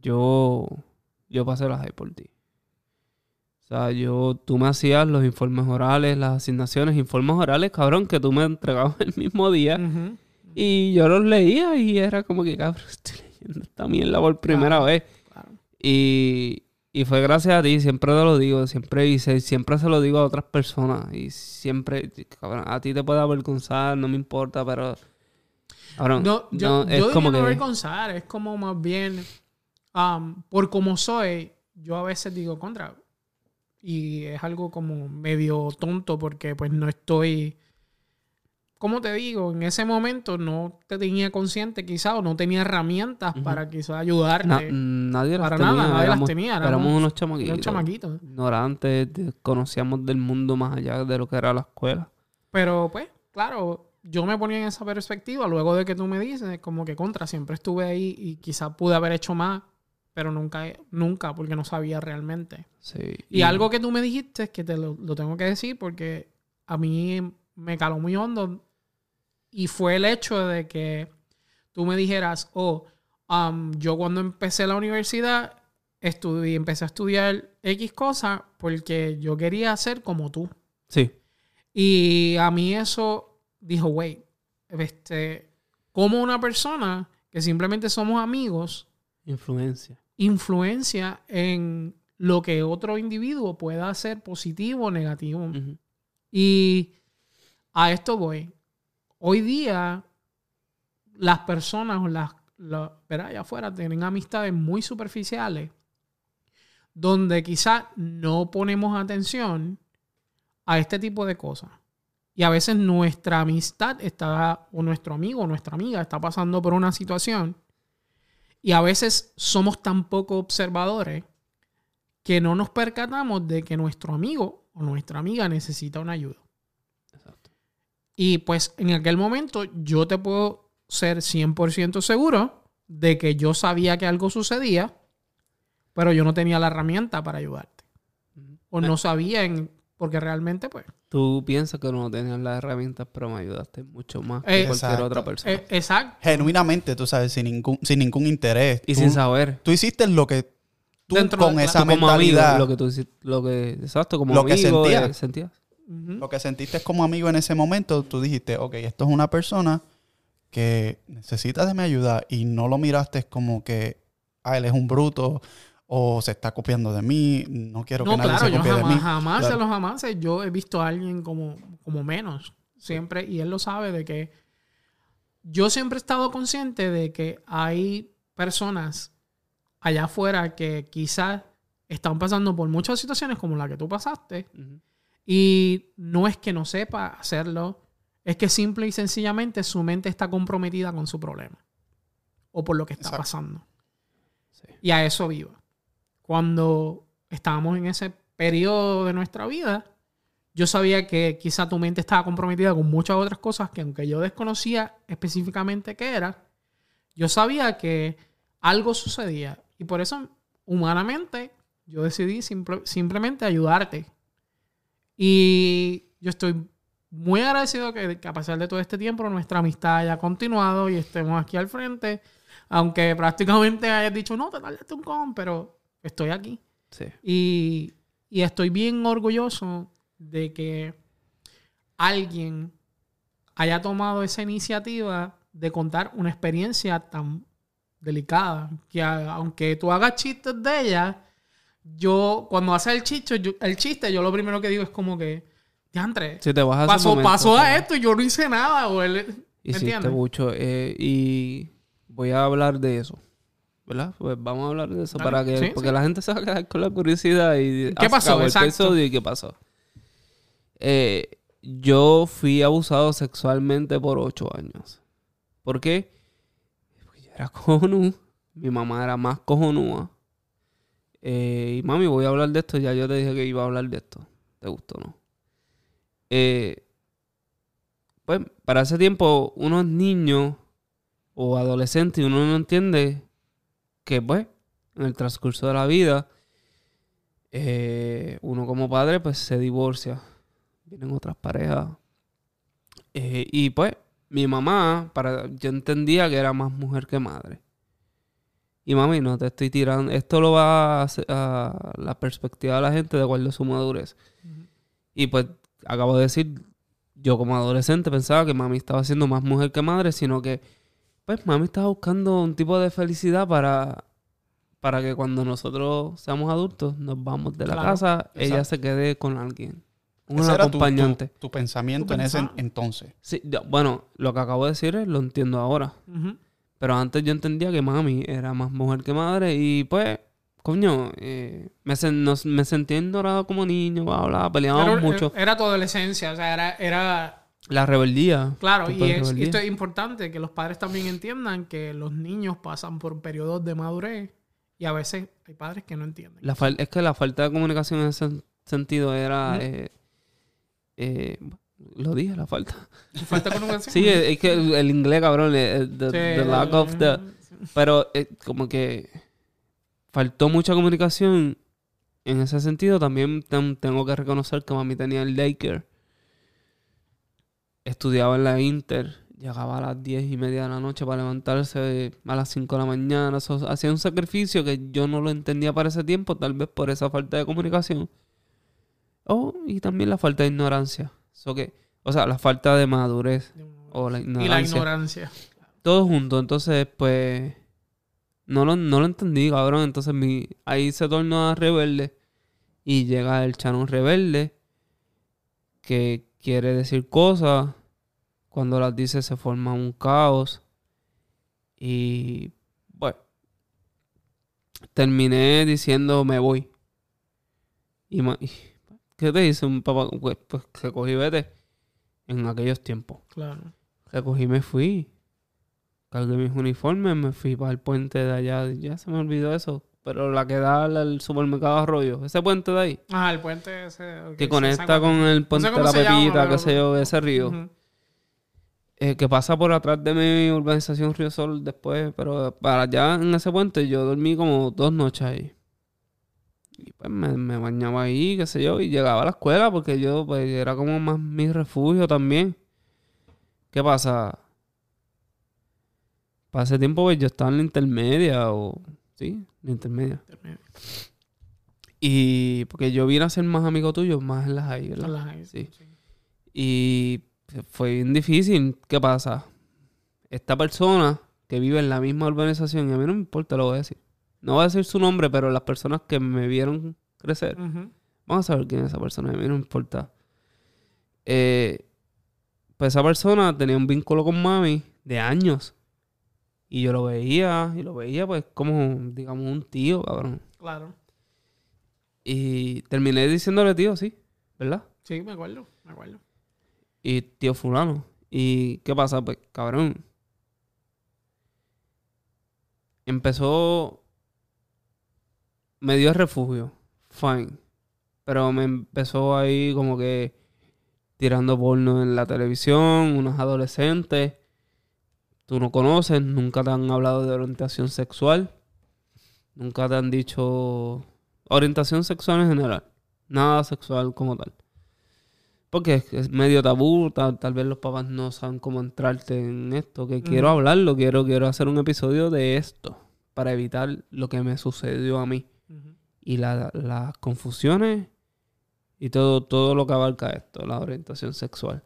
yo, yo pasé las high por ti. O sea, yo, tú me hacías los informes orales, las asignaciones, informes orales, cabrón, que tú me entregabas el mismo día. Y yo los leía y era como que, cabrón, estoy leyendo esta mierda por primera Claro. vez. Claro. Y, y fue gracias a ti, siempre te lo digo, siempre hice, siempre se lo digo a otras personas. Y siempre, cabrón, a ti te puede avergonzar, no me importa, pero. Cabrón, No, yo, no, yo es como que. avergonzar, es como más bien, um, por como soy, yo a veces digo contra. Y es algo como medio tonto porque pues no estoy como te digo, en ese momento no te tenía consciente quizá o no tenía herramientas para quizá ayudarte. Na- nadie las para tenía. nada, nadie las tenía, éramos éramos unos chamaquitos. Los chamaquitos. Ignorantes, conocíamos del mundo más allá de lo que era la escuela. Pero pues, claro, yo me ponía en esa perspectiva luego de que tú me dices, como que contra, siempre estuve ahí y quizá pude haber hecho más, pero nunca, nunca, porque no sabía realmente. Sí. Y, algo que tú me dijiste es que te lo, lo tengo que decir porque a mí me caló muy hondo y fue el hecho de que tú me dijeras, oh, um, yo cuando empecé la universidad estudié, empecé a estudiar X cosas porque yo quería ser como tú. Sí. Y a mí eso dijo, wait, este, como una persona que simplemente somos amigos Influencia. influencia en lo que otro individuo pueda hacer positivo o negativo. Y a esto voy. Hoy día, las personas, o las, la- ¿verdad? allá afuera, tienen amistades muy superficiales, donde quizás no ponemos atención a este tipo de cosas. Y a veces nuestra amistad está, o nuestro amigo o nuestra amiga está pasando por una situación. Y a veces somos tan poco observadores que no nos percatamos de que nuestro amigo o nuestra amiga necesita una ayuda. Y pues en aquel momento yo te puedo ser 100% seguro de que yo sabía que algo sucedía, pero yo no tenía la herramienta para ayudarte. O no sabía, en, porque realmente pues... Tú piensas que no tenías las herramientas, pero me ayudaste mucho más Eh, que cualquier Exacto. otra persona. eh, exacto. Genuinamente, tú sabes, sin ningún, sin ningún interés. y tú, sin saber. tú hiciste lo que tú Dentro con de- esa Tú como amigo, mentalidad, lo que tú hiciste- lo que, exacto, como Lo que amigo, sentías. Eh, lo que sentiste como amigo en ese momento, tú dijiste, ok, esto es una persona que necesita de mi ayuda y no lo miraste como que, ah, él es un bruto o se está copiando de mí, no quiero que No, nadie claro, se yo copie de jamás, mí. jamás Claro. de los jamáses yo he visto a alguien como, como menos. Siempre, y él lo sabe de que yo siempre he estado consciente de que hay personas allá afuera que quizás están pasando por muchas situaciones como la que tú pasaste. Y no es que no sepa hacerlo, es que simple y sencillamente su mente está comprometida con su problema o por lo que está Exacto. pasando. Sí. Y a eso viva. Cuando estábamos en ese periodo de nuestra vida, yo sabía que quizá tu mente estaba comprometida con muchas otras cosas que aunque yo desconocía específicamente qué era, yo sabía que algo sucedía. Y por eso, humanamente, yo decidí simple- simplemente ayudarte. Y yo estoy muy agradecido que, que a pesar de todo este tiempo nuestra amistad haya continuado y estemos aquí al frente. Aunque prácticamente hayas dicho, no, te tardaste un con, pero estoy aquí. Sí. Y, y estoy bien orgulloso de que alguien haya tomado esa iniciativa de contar una experiencia tan delicada. Que aunque tú hagas chistes de ella, yo cuando hace el chiste, yo, el chiste, yo lo primero que digo es como que, diantre, Si te vas a pasó, momento, pasó a esto y yo no hice nada. O él, ¿me Hiciste mucho. eh, y voy a hablar de eso. ¿Verdad? Pues vamos a hablar de eso para que... Sí, porque sí. la gente se va a quedar con la curiosidad y... ¿Qué pasó? Exacto. y qué pasó. Eh, yo fui abusado sexualmente por ocho años. ¿Por qué? Porque yo era cojonú. Mi mamá era más cojonúa. Eh, y mami, voy a hablar de esto. Ya yo te dije que iba a hablar de esto. ¿Te gustó o no? Eh, pues para ese tiempo, unos niños o adolescentes, uno no entiende que, pues, en el transcurso de la vida, eh, uno como padre, pues se divorcia. Vienen otras parejas. Y pues, mi mamá, para, yo entendía que era más mujer que madre. Y mami, no te estoy tirando. Esto lo va a, hacer- a la perspectiva de la gente de acuerdo a su madurez. Y pues, acabo de decir, yo como adolescente pensaba que mami estaba siendo más mujer que madre, sino que, pues, mami estaba buscando un tipo de felicidad para, para que cuando nosotros seamos adultos, nos vamos de la Claro, casa, ella se quede con alguien. Un Ese era tu- tu- acompañante. Tu, pensamiento Tu en ese entonces. Sí, yo- bueno, lo que acabo de decir es, lo entiendo ahora. Ujú. Pero antes yo entendía que mami era más mujer que madre y pues, coño, eh, me, sen- nos- me sentía ignorado como niño, bla, bla, peleábamos Pero, mucho. eh, Era tu adolescencia, o sea, era, era La rebeldía. Claro, y, es- rebeldía. esto es importante que los padres también entiendan que los niños pasan por periodos de madurez y a veces hay padres que no entienden. La fal- es que la falta de comunicación en ese sentido era... Eh, eh, lo dije, la falta. Sí, es, es que el, el inglés, cabrón, eh, the, Sí, the lack of the... Pero eh, como que faltó mucha comunicación en ese sentido. También ten- tengo que reconocer que mami tenía el daycare. Estudiaba en la Inter. Llegaba a las 10 y media de la noche para levantarse a las 5 de la mañana. Eso hacía un sacrificio que yo no lo entendía para ese tiempo, tal vez por esa falta de comunicación. Oh, y también la falta de ignorancia. So que, o sea, la falta de madurez o la Y ignorancia la ignorancia. todo junto. Entonces, pues, no lo, no lo entendí, cabrón. Entonces, mi, ahí se tornó a rebelde. Y llega el chano rebelde, que quiere decir cosas. Cuando las dice se forma un caos. Y, bueno, terminé diciendo me voy. Y, y, ¿qué te dice un papá? Pues, pues que cogí y vete en aquellos tiempos. Claro. Recogí me fui. Cargué mis uniformes, me fui para el puente de allá. Ya se me olvidó eso. Pero la que da al- supermercado Arroyo. Ese puente de ahí. Ah, el puente ese. ok, Que conecta con el puente de la Pepita, qué sé yo, ese río. Eh, que pasa por atrás de mi urbanización Río Sol después. Pero para allá en ese puente yo dormí como dos noches ahí. Y pues me, me bañaba ahí, qué sé yo, y llegaba a la escuela porque yo pues era como más mi refugio también. ¿Qué pasa? Para ese tiempo pues yo estaba en la intermedia o... Sí, la intermedia. Y porque yo vine a ser más amigo tuyo, más en las high. Con las high, Sí. sí. Y fue bien difícil. ¿Qué pasa? Esta persona que vive en la misma urbanización, y a mí no me importa, lo voy a decir. No voy a decir su nombre, pero las personas que me vieron crecer, vamos a saber quién es esa persona, a mí no me importa. Eh, pues esa persona tenía un vínculo con mami de años. Y yo lo veía, y lo veía pues como, digamos, un tío, cabrón. Claro. Y terminé diciéndole tío, sí, ¿verdad? Sí, me acuerdo. Me acuerdo. y tío fulano. ¿Y qué pasa? Pues, cabrón. Empezó... Me dio refugio. Fine. Pero me empezó ahí como que tirando porno en la televisión, unos adolescentes. Tú no conoces, nunca te han hablado de orientación sexual. Nunca te han dicho orientación sexual en general. Nada sexual como tal. Porque es, medio tabú, tal, tal vez los papás no saben cómo entrarte en esto, que quiero hablarlo, quiero, quiero hacer un episodio de esto, para evitar lo que me sucedió a mí. Y la- las confusiones y todo, todo lo que abarca esto, la orientación sexual.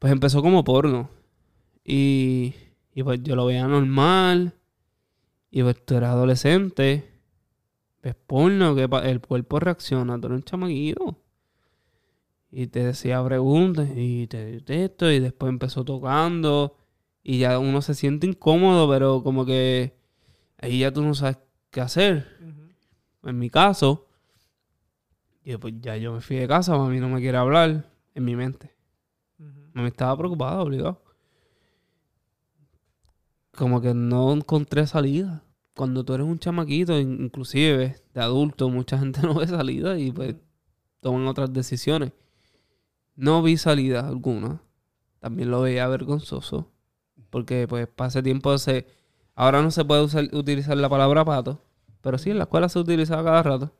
Pues empezó como porno. Y, y pues yo lo veía normal. Y pues tú eras adolescente. Ves porno, que el cuerpo reacciona, tú eres un chamaquito. Y te decía preguntas y te esto. Y después empezó tocando. Y ya uno se siente incómodo, pero como que ahí ya tú no sabes qué hacer. En mi caso, y pues ya yo me fui de casa, mami no me quiere hablar en mi mente. Ujú. Mami estaba preocupada, obligado. Como que no encontré salida. Cuando tú eres un chamaquito, in- inclusive de adulto, mucha gente no ve salida y pues toman otras decisiones. No vi salida alguna. También lo veía vergonzoso. Porque pues para ese tiempo se... Ahora no se puede usar- utilizar la palabra pato. Pero sí, en la escuela se utilizaba cada rato.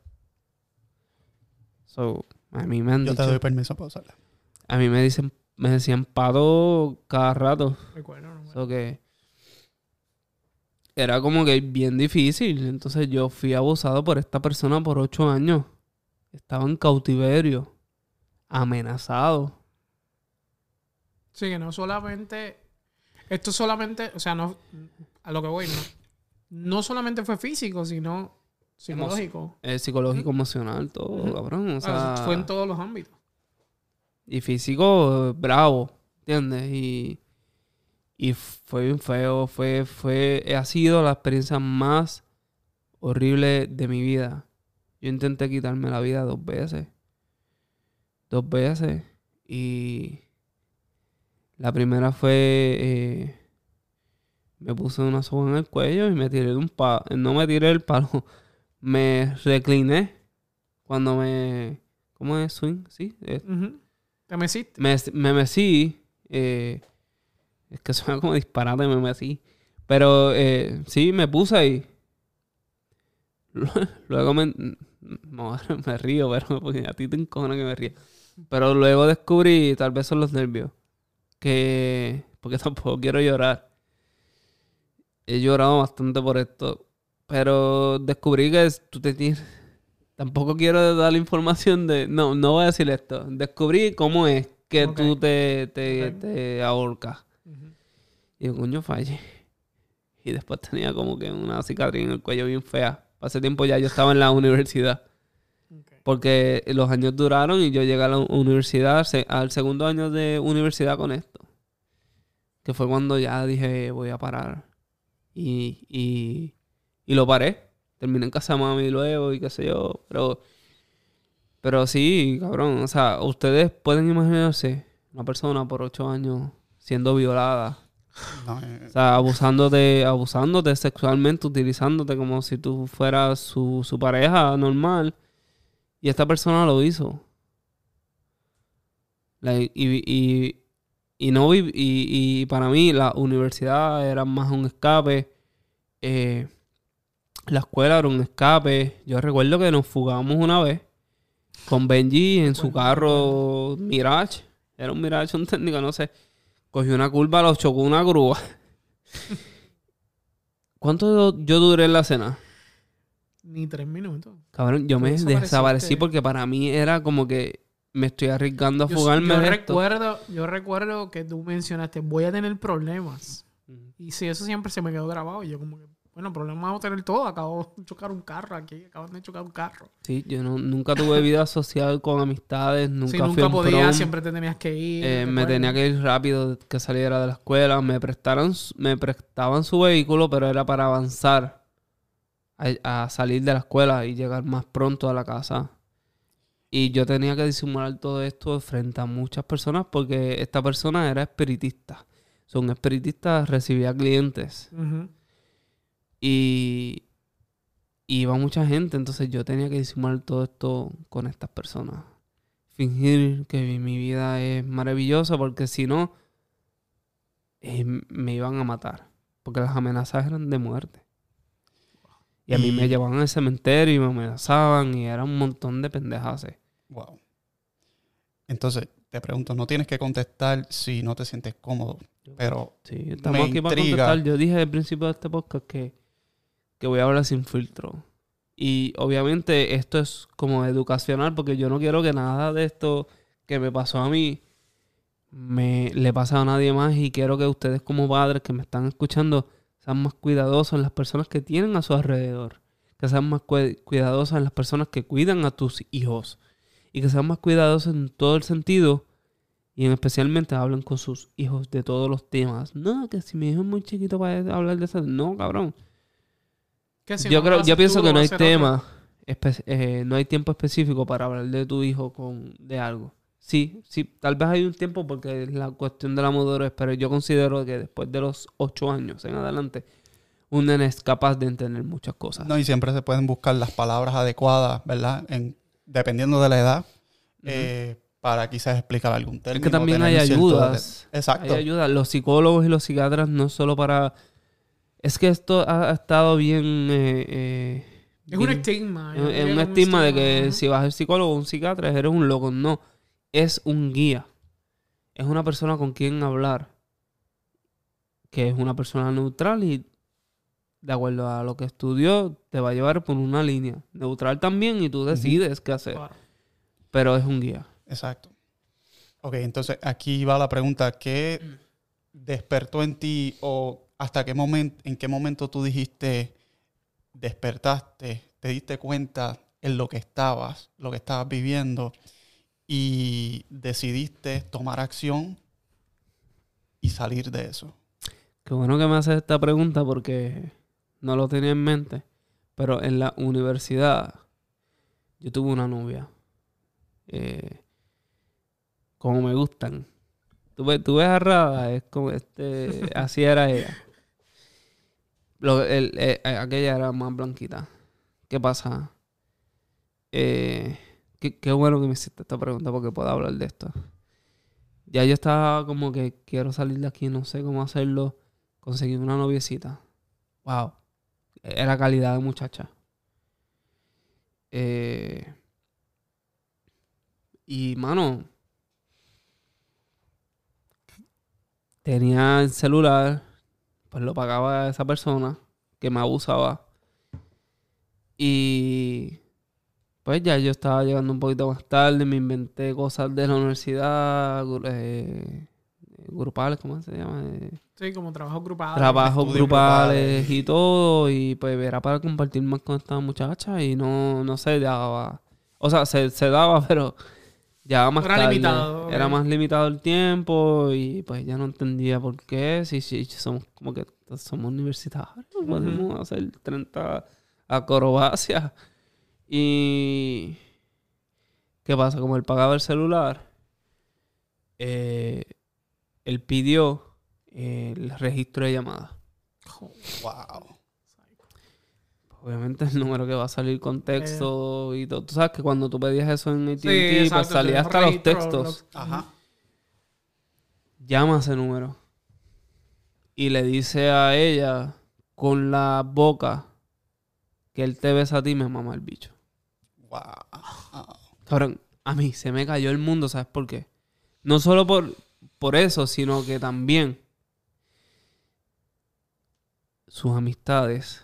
So, a mí me han Yo te dicho... doy permiso para usarla. A mí me dicen... Me decían pato cada rato. Recuerdo, no. So que... Era como que bien difícil. Entonces yo fui abusado por esta persona por ocho años. Estaba en cautiverio. Amenazado. Sí, que no solamente. Esto solamente. O sea, no. A lo que voy, no. No solamente fue físico, sino psicológico. Eh, psicológico, emocional, todo, cabrón. O O sea, fue en todos los ámbitos. Y físico, bravo, ¿entiendes? Y, y fue bien feo, fue, fue, ha sido la experiencia más horrible de mi vida. Yo intenté quitarme la vida dos veces. Dos veces. Y La primera fue... eh, me puse una soga en el cuello y me tiré de un palo. No me tiré el palo. Me recliné cuando me... ¿Cómo es? Swing, sí. eh, Ujú. Te meciste. me, me mecí. eh, es que suena como disparate, me mecí. Pero eh, sí, me puse ahí. Luego me, no, me río, pero porque a ti te encojona que me ría. Pero luego descubrí, tal vez son los nervios, que... Porque tampoco quiero llorar. He llorado bastante por esto. Pero descubrí que es- tú te tienes... Tampoco quiero dar la información de... No, no voy a decir esto. Descubrí cómo es que Ok. tú te, te, te ahorcas. Y yo, coño, fallé. Y después tenía como que una cicatriz en el cuello bien fea. Hace tiempo ya yo estaba en la universidad. Porque los años duraron y yo llegué a la universidad, al segundo año de universidad con esto. Que fue cuando ya dije, voy a parar. Y, y, y lo paré. Terminé en casa de mami luego y qué sé yo. Pero, pero sí, cabrón. O sea, ustedes pueden imaginarse una persona por ocho años siendo violada. No, eh, O sea, abusándote, abusándote sexualmente, utilizándote como si tú fueras su, su pareja normal. Y esta persona lo hizo. Like, y, y, y no vi- y, y para mí la universidad era más un escape. eh, la escuela era un escape. Yo recuerdo que nos fugamos una vez con Benji en su carro Mirage. Era un Mirage, un técnico, no sé. Cogió una curva, lo chocó una grúa. ¿Cuánto yo duré en la cena? Ni tres minutos. Cabrón, yo me desaparecí porque para mí era como que me estoy arriesgando a Yo, fugarme yo esto. recuerdo, yo recuerdo que tú mencionaste, voy a tener problemas. Y sí, eso siempre se me quedó grabado. Y yo como que, bueno, problemas vamos a tener todo. Acabo de chocar un carro aquí. Acaban de chocar un carro. Sí, yo no- nunca tuve vida social con amistades, nunca si fui a nunca prom. siempre te tenías que ir. Eh, me tenía que ir rápido que saliera de la escuela. Me prestaron, me prestaban su vehículo, pero era para avanzar a, a salir de la escuela y llegar más pronto a la casa. Y yo tenía que disimular todo esto frente a muchas personas porque esta persona era espiritista. Son espiritistas, recibía clientes y iba mucha gente, entonces yo tenía que disimular todo esto con estas personas. Fingir que mi vida es maravillosa porque si no, eh, me iban a matar. Porque las amenazas eran de muerte. Y a mí Y- me llevaban al cementerio y me amenazaban y era un montón de pendejas. Wow. Entonces, te pregunto, no tienes que contestar si no te sientes cómodo, pero Sí, estamos Me aquí para intriga. contestar. Yo dije al principio de este podcast que, que voy a hablar sin filtro. Y obviamente esto es como educacional porque yo no quiero que nada de esto que me pasó a mí me le pase a nadie más y quiero que ustedes como padres que me están escuchando sean más cuidadosos en las personas que tienen a su alrededor. Que sean más cue- cuidadosos en las personas que cuidan a tus hijos. Y que sean más cuidadosos en todo el sentido y en especialmente hablen con sus hijos de todos los temas. No, que si mi hijo es muy chiquito para hablar de eso. No, cabrón. Que si yo no creo, yo pienso que no hay tema, eh, no hay tiempo específico para hablar de tu hijo con de algo. Sí, sí, tal vez hay un tiempo porque es la cuestión de la madurez, pero yo considero que después de los ocho años en adelante, un nene es capaz de entender muchas cosas. no, y siempre se pueden buscar las palabras adecuadas, ¿verdad? En, dependiendo de la edad, eh, para quizás explicar algún es término. que también hay ayudas. Exacto. Hay ayuda. Los psicólogos y los psiquiatras no solo para... Es que esto ha, ha estado bien... eh, eh, Es un estigma. Es es un estigma de que si vas al psicólogo o un psiquiatra eres un loco. No. Es un guía. Es una persona con quien hablar. Que es una persona neutral y de acuerdo a lo que estudió te va a llevar por una línea. Neutral también y tú decides qué hacer. Claro. Pero es un guía. Exacto. Ok, entonces aquí va la pregunta. ¿Qué despertó en ti o hasta qué momento, en qué momento tú dijiste, despertaste, te diste cuenta en lo que estabas, lo que estabas viviendo y decidiste tomar acción y salir de eso? Qué bueno que me haces esta pregunta porque no lo tenía en mente. Pero en la universidad yo tuve una novia. eh, como me gustan. Tú ves, tú ves a Rada, es como este. así era ella. Lo- el- eh, aquella era más blanquita. ¿Qué pasa? Eh, qué, qué bueno que me hiciste esta pregunta porque puedo hablar de esto. Ya yo estaba como que quiero salir de aquí, no sé cómo hacerlo. Conseguí una noviecita. Wow. Era calidad de muchacha. Eh, y, mano, tenía el celular, pues lo pagaba esa persona que me abusaba. Y pues ya yo estaba llegando un poquito más tarde, me inventé cosas de la universidad, eh, grupales, ¿cómo se llama? Eh, Sí, como trabajo grupal. trabajos grupales grupales. y todo, y pues era para compartir más con esta muchacha y no, no se daba. O sea, se, se daba, pero ya más Era tarde. limitado. Era más limitado el tiempo y pues ya no entendía por qué. Si, si somos como que somos universitarios, podemos hacer 30 acrobacias. Y. ¿Qué pasa? Como él pagaba el celular, eh, él pidió eh, el registro de llamadas. Wow. Obviamente el número que va a salir con texto y todo. Tú sabes que cuando tú pedías eso en AT&T, Sí, pues exacto, salía hasta los textos. los- Ajá. Llama a ese número. Y le dice a ella con la boca que él te besa a ti y me mama el bicho. Wow. Cabrón, a mí se me cayó el mundo, ¿sabes por qué? No solo por, por eso, sino que también sus amistades,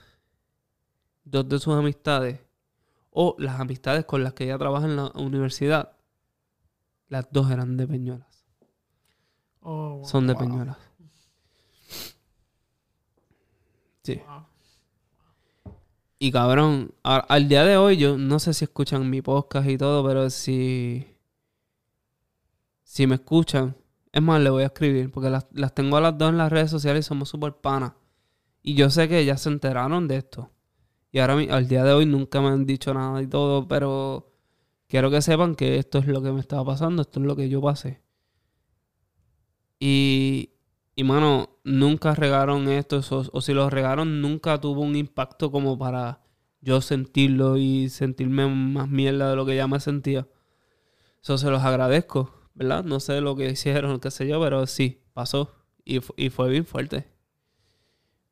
dos de sus amistades, o las amistades con las que ella trabaja en la universidad, las dos eran de Peñuelas. Oh. Son de Wow. Peñuelas. Sí. Wow. Y cabrón, a- al día de hoy yo no sé si escuchan mi podcast y todo, pero si si me escuchan, es más, le voy a escribir porque las, las tengo a las dos en las redes sociales y somos súper panas. Y yo sé que ellas se enteraron de esto. Y ahora al día de hoy nunca me han dicho nada y todo, pero quiero que sepan que esto es lo que me estaba pasando, esto es lo que yo pasé. Y, y mano, nunca regaron esto, o, o si lo regaron, nunca tuvo un impacto como para yo sentirlo y sentirme más mierda de lo que ya me sentía. Eso se los agradezco, ¿verdad? No sé lo que hicieron, qué sé yo, pero sí, pasó. Y, y fue bien fuerte.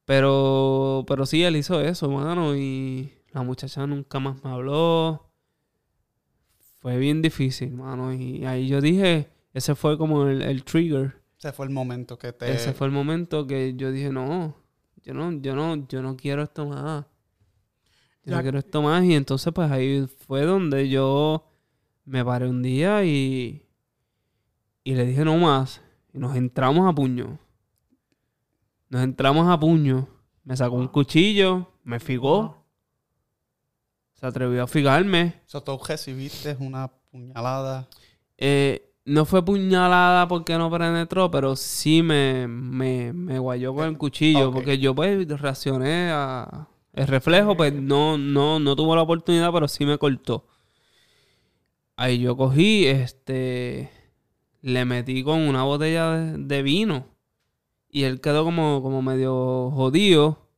Pero, pero sí, él hizo eso, mano, y la muchacha nunca más me habló. Fue bien difícil, mano, y ahí yo dije, ese fue como el, el trigger. Ese fue el momento que te... Ese fue el momento que yo dije, no, yo no, yo no, yo no quiero esto más. Yo Ya- no quiero esto más. Y entonces, pues ahí fue donde yo me paré un día y, y le dije no más. Y nos entramos a puño. Nos entramos a puño. Me sacó un cuchillo, me figó. Se atrevió a figarme. So, tú recibiste una puñalada. Eh, no fue puñalada porque no penetró, pero sí me, me, me guayó con el cuchillo. Porque yo pues reaccioné a... El reflejo pues no, no, no tuvo la oportunidad, pero sí me cortó. Ahí yo cogí, este... Le metí con una botella de, de vino. Y él quedó como, como medio jodido.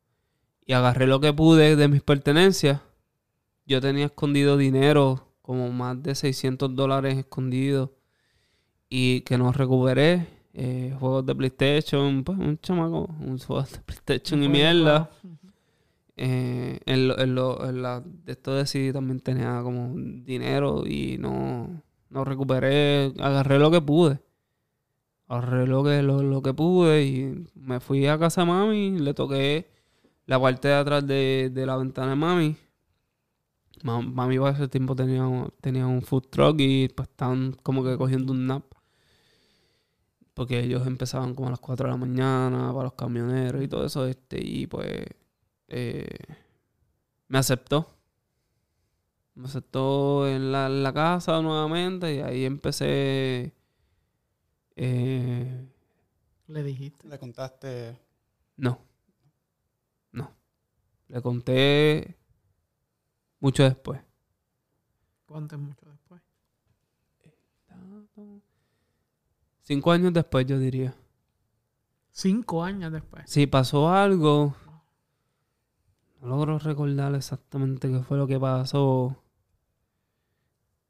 Y agarré lo que pude de mis pertenencias. Yo tenía escondido dinero, como más de 600 dólares escondidos. Y que no recuperé. eh, juegos de PlayStation, pues un chamaco, un juego de PlayStation y mierda. Eh, en, lo, en, lo- en la, de esto de también tenía como dinero y no, no recuperé. Agarré lo que pude. Agarré lo que, lo, lo que pude y me fui a casa de mami. Le toqué la parte de atrás de, de la ventana de mami. Ma- Mami para ese tiempo tenía, tenía un food truck y pues estaban como que cogiendo un nap. Porque ellos empezaban como a las 4 de la mañana para los camioneros y todo eso. Este, y pues eh, me aceptó. Me aceptó en la, en la casa nuevamente y ahí empecé. eh, Le dijiste. Le contaste... no. No. Le conté mucho después. Cuánto mucho después. Cinco años después, yo diría. Cinco años después. Sí, pasó algo. No logro recordar exactamente qué fue lo que pasó.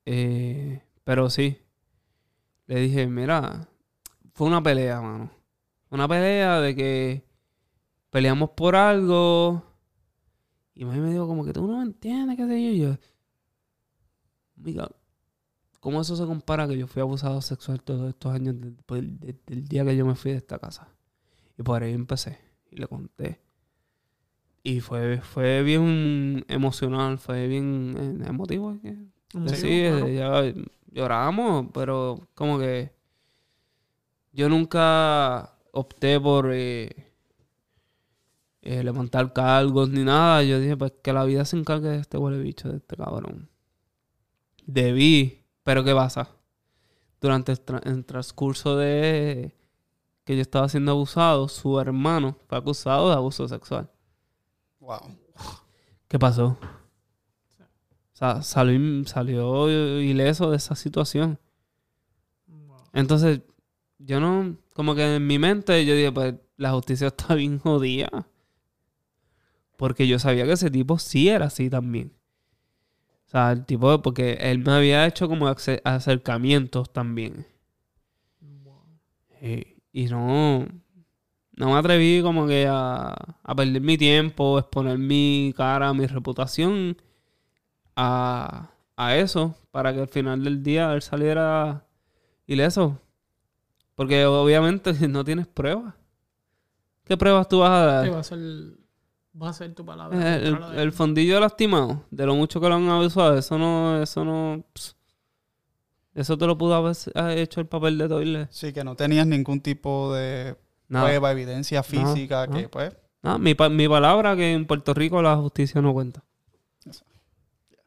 Eh, pero sí. Le dije, mira, fue una pelea, mano. Una pelea de que peleamos por algo. Y me dijo como que tú no me entiendes, qué sé yo. Yo, Mira, ¿cómo eso se compara que yo fui abusado sexual todos estos años desde el día que yo me fui de esta casa? Y por ahí empecé. Y le conté. Y fue, fue bien emocional, fue bien eh, Sí, ya lloramos, pero como que yo nunca opté por eh, eh, levantar cargos ni nada. Yo dije, pues que la vida se encargue de este huele bicho, de este cabrón. Debí, pero ¿qué pasa? Durante el transcurso de que yo estaba siendo abusado, su hermano fue acusado de abuso sexual. Wow. ¿Qué pasó? O sea, salió, salió ileso de esa situación. Entonces, yo no, como que en mi mente yo dije, pues la justicia está bien jodida. Porque yo sabía que ese tipo sí era así también. O sea, el tipo, porque él me había hecho como acercamientos también. Sí. Y no, no me atreví como que a, a perder mi tiempo, exponer mi cara, mi reputación a, a eso, para que al final del día él saliera ileso. Porque obviamente no tienes pruebas. ¿Qué pruebas tú vas a dar? va a ser, va a ser tu palabra. El, fondillo lastimado, de lo mucho que lo han abusado, eso no, eso no. Eso te lo pudo haber hecho el papel de toilet. Sí, que no tenías ningún tipo de prueba, evidencia física, que pues... Mi, mi, palabra que en Puerto Rico la justicia no cuenta.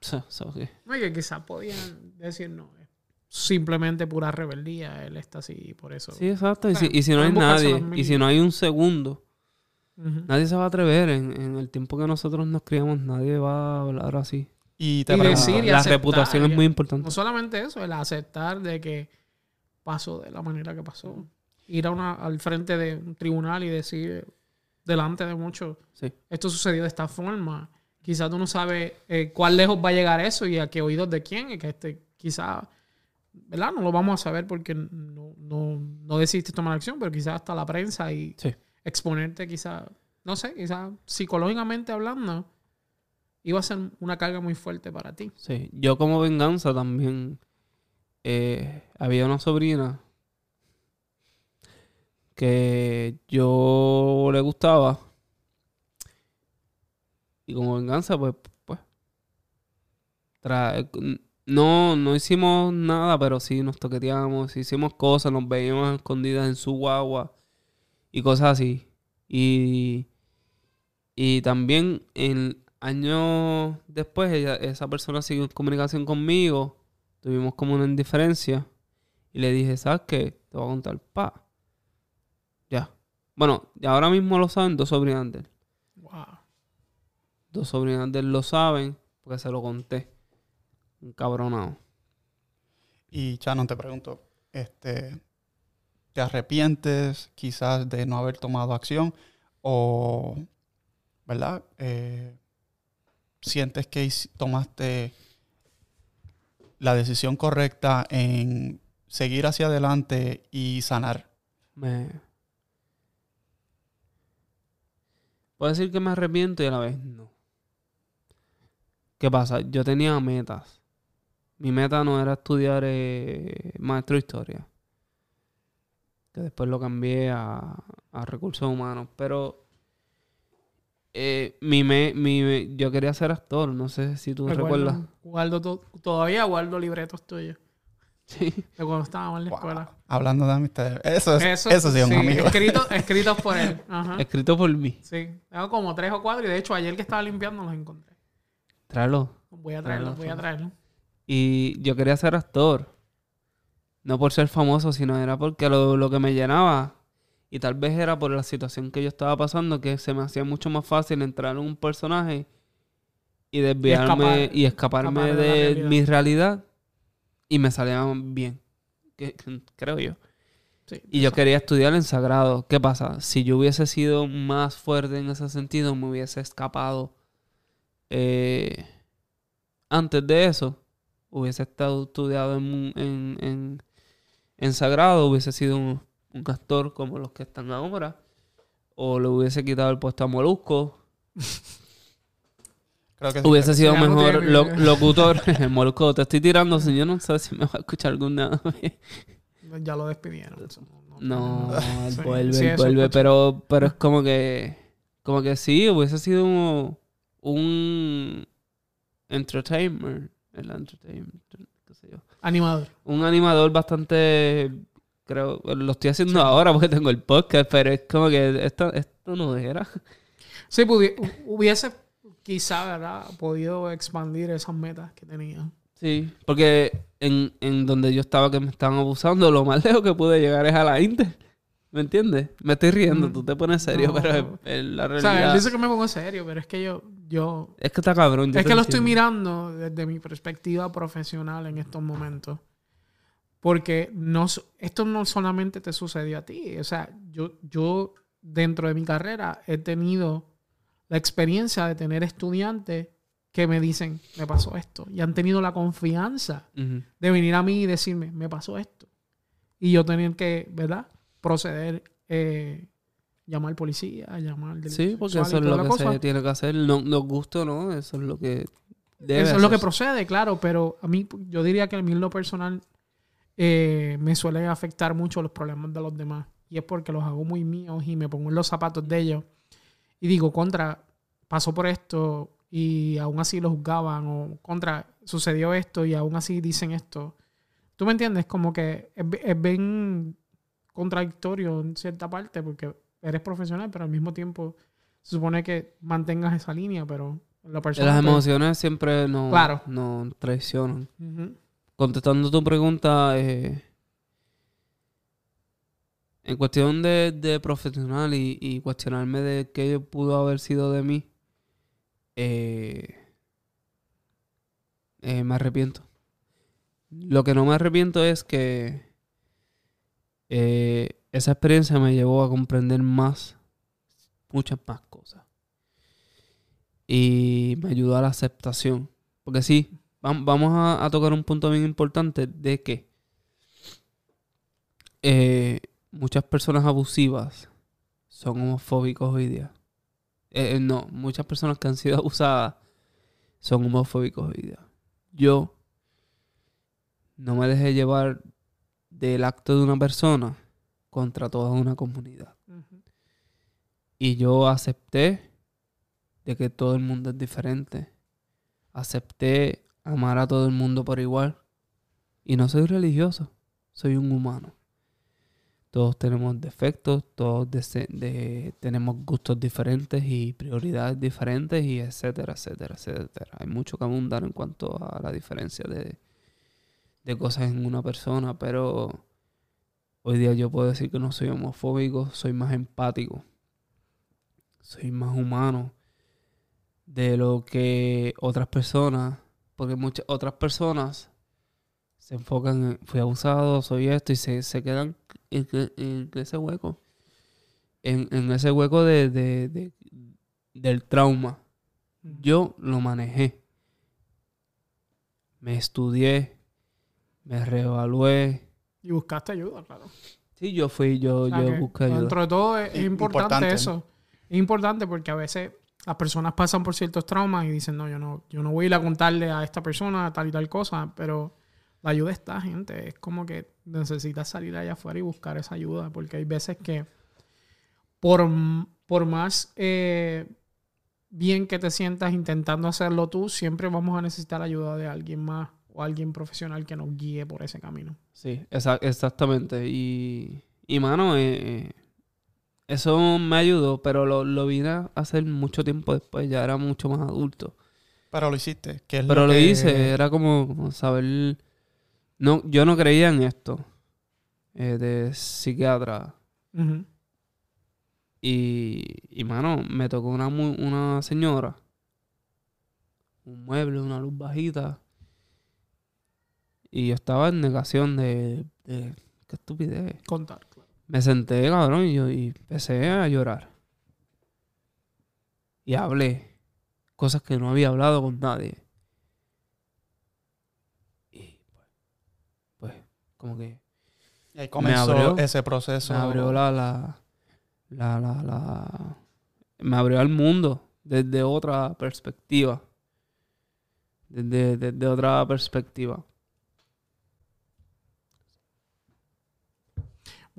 Sí. que quizás podían decir no, simplemente pura rebeldía, él está así por eso. Sí, exacto. Y, si, y si, no hay nadie, y si no hay un segundo, nadie se va a atrever. En, en, el tiempo que nosotros nos criamos, nadie va a hablar así. Y, decir la reputación es muy importante. No solamente eso, el aceptar de que pasó de la manera que pasó. Ir a una, al frente de un tribunal y decir delante de muchos, esto sucedió de esta forma. Quizás tú no sabes eh, cuál lejos va a llegar eso y a qué oídos de quién. Y que este, quizás, ¿verdad? No lo vamos a saber porque no, no, no decidiste tomar acción, pero quizás hasta la prensa y exponerte quizás, no sé, quizás psicológicamente hablando iba a ser una carga muy fuerte para ti. Sí, yo como venganza también eh, había una sobrina que yo le gustaba y como venganza pues pues no no hicimos nada pero sí nos toqueteamos hicimos cosas nos veíamos escondidas en su guagua y cosas así y y también en años después, esa persona siguió en comunicación conmigo. Tuvimos como una indiferencia. Y le dije, ¿sabes qué? Te voy a contar, pa. Ya. Bueno, ahora mismo lo saben dos sobrinas. Wow. Dos sobrinas de él lo saben porque se lo conté. Un cabronado. Y no te pregunto, este, ¿te arrepientes quizás de no haber tomado acción? O, ¿verdad? Eh, sientes que tomaste la decisión correcta en seguir hacia adelante y sanar? Me... Puedo decir que me arrepiento y a la vez no. ¿Qué pasa? Yo tenía metas. Mi meta no era estudiar eh, maestro de historia. Que después lo cambié a, a recursos humanos. Pero eh, mi, me, mi, yo quería ser actor, no sé si tú recuerdas. Guardo todavía guardo libretos tuyos. Sí. De cuando estábamos en la escuela. Hablando de amistad. Eso, es, eso, sí es un amigo. escritos por él. Escritos por mí. Sí. Tengo como tres o cuatro y de hecho ayer que estaba limpiando los encontré. Tráelo. Voy a traerlo, voy a traerlo. Y yo quería ser actor. No por ser famoso, sino era porque lo, lo que me llenaba y tal vez era por la situación que yo estaba pasando que se me hacía mucho más fácil entrar en un personaje y desviarme y, escaparme de, mi realidad y me salía bien. creo yo. Sí. Y yo quería estudiar en sagrado. ¿Qué pasa? Si yo hubiese sido más fuerte en ese sentido, me hubiese escapado eh, antes de eso. Hubiese estado estudiado en, en, en, en sagrado, hubiese sido un, un actor como los que están ahora. O le hubiese quitado el puesto a Molusco. Creo que Hubiese sido no mejor lo- locutor. Molusco, te estoy tirando. Si yo no sé si me va a escuchar alguna vez. Ya lo despidieron. No, él Sí, vuelve, sí, él eso vuelve, pero, pero es como que, como que sí, hubiese sido un, un entertainer, el entertainment, qué sé yo. Animador. Un animador bastante, creo, lo estoy haciendo ahora porque tengo el podcast, pero es como que esto, esto no era. Sí, hubiese quizá, ¿verdad? Podido expandir esas metas que tenía. Sí, porque en, en donde yo estaba que me estaban abusando, lo más lejos que pude llegar es a la Inter. ¿Me entiendes? Me estoy riendo, Mm. tú te pones serio, No. pero es, es la O realidad. sea, él dice que me pongo serio, pero es que yo, yo Es que está cabrón. yo es que lo estoy mirando desde mi perspectiva profesional en estos momentos. Porque no, esto no solamente te sucedió a ti. O sea, yo, yo dentro de mi carrera he tenido la experiencia de tener estudiantes que me dicen, me pasó esto. Y han tenido la confianza de venir a mí y decirme, me pasó esto. Y yo tener que, ¿verdad? Proceder, eh, llamar policía, llamar... Sí, porque eso es lo que cosa. se tiene que hacer. No, nos guste o no, eso es lo que debe Eso es lo que procede, claro, pero a mí, yo diría que a mí en lo personal eh, me suele afectar mucho los problemas de los demás. Y es porque los hago muy míos y me pongo en los zapatos de ellos. Y digo, contra, pasó por esto y aún así lo juzgaban. O contra, sucedió esto y aún así dicen esto. ¿Tú me entiendes? Como que es, es bien contradictorio en cierta parte porque eres profesional, pero al mismo tiempo se supone que mantengas esa línea, pero en lo personal... Las emociones siempre nos, Claro. nos traicionan. Contestando tu pregunta, eh, en cuestión de, de profesional y, y cuestionarme de qué pudo haber sido de mí, eh, eh, me arrepiento. Lo que no me arrepiento es que eh, esa experiencia me llevó a comprender más, muchas más cosas. Y me ayudó a la aceptación. Porque sí, vam- vamos a, a tocar un punto bien importante de que eh, muchas personas abusivas son homofóbicos hoy día. Eh, no, muchas personas que han sido abusadas son homofóbicos hoy día. Yo no me dejé llevar del acto de una persona contra toda una comunidad. Y yo acepté de que todo el mundo es diferente. Acepté amar a todo el mundo por igual. Y no soy religioso, soy un humano. Todos tenemos defectos, todos dese- de- tenemos gustos diferentes y prioridades diferentes y etcétera, etcétera, etcétera. Hay mucho que abundar en cuanto a la diferencia de, de cosas en una persona, pero hoy día yo puedo decir que no soy homofóbico, soy más empático, soy más humano de lo que otras personas, porque muchas otras personas se enfocan en fui abusado, soy esto y se, se quedan en, en ese hueco, en, en ese hueco de, de- de- del trauma. Yo lo manejé, me estudié, me reevalué. Y buscaste ayuda, claro. Sí, yo fui, yo, O sea yo busqué ayuda. Dentro de todo es, importante, importante. eso. Es importante porque a veces las personas pasan por ciertos traumas y dicen, no, yo no, yo no voy a ir a contarle a esta persona tal y tal cosa, pero la ayuda está, gente. Es como que necesitas salir allá afuera y buscar esa ayuda, porque hay veces que por, por más eh, bien que te sientas intentando hacerlo tú, siempre vamos a necesitar ayuda de alguien más o alguien profesional que nos guíe por ese camino. Sí, esa- exactamente. Y, y mano, eh, eh, eso me ayudó, pero lo, lo vine a hacer mucho tiempo después, ya era mucho más adulto. Pero lo hiciste. Que es Pero lo que- hice, era como, saber... No, yo no creía en esto eh, de psiquiatra. Y, y mano, me tocó una, una señora, un mueble, una luz bajita. Y yo estaba en negación de, de qué estupidez. Contar, claro. Me senté, cabrón, y, yo, y empecé a llorar. Y hablé cosas que no había hablado con nadie. Y pues, como que Y ahí comenzó abrió- ese proceso. me abrió la, la, la, la, la- me abrió al mundo desde otra perspectiva. Desde, desde otra perspectiva.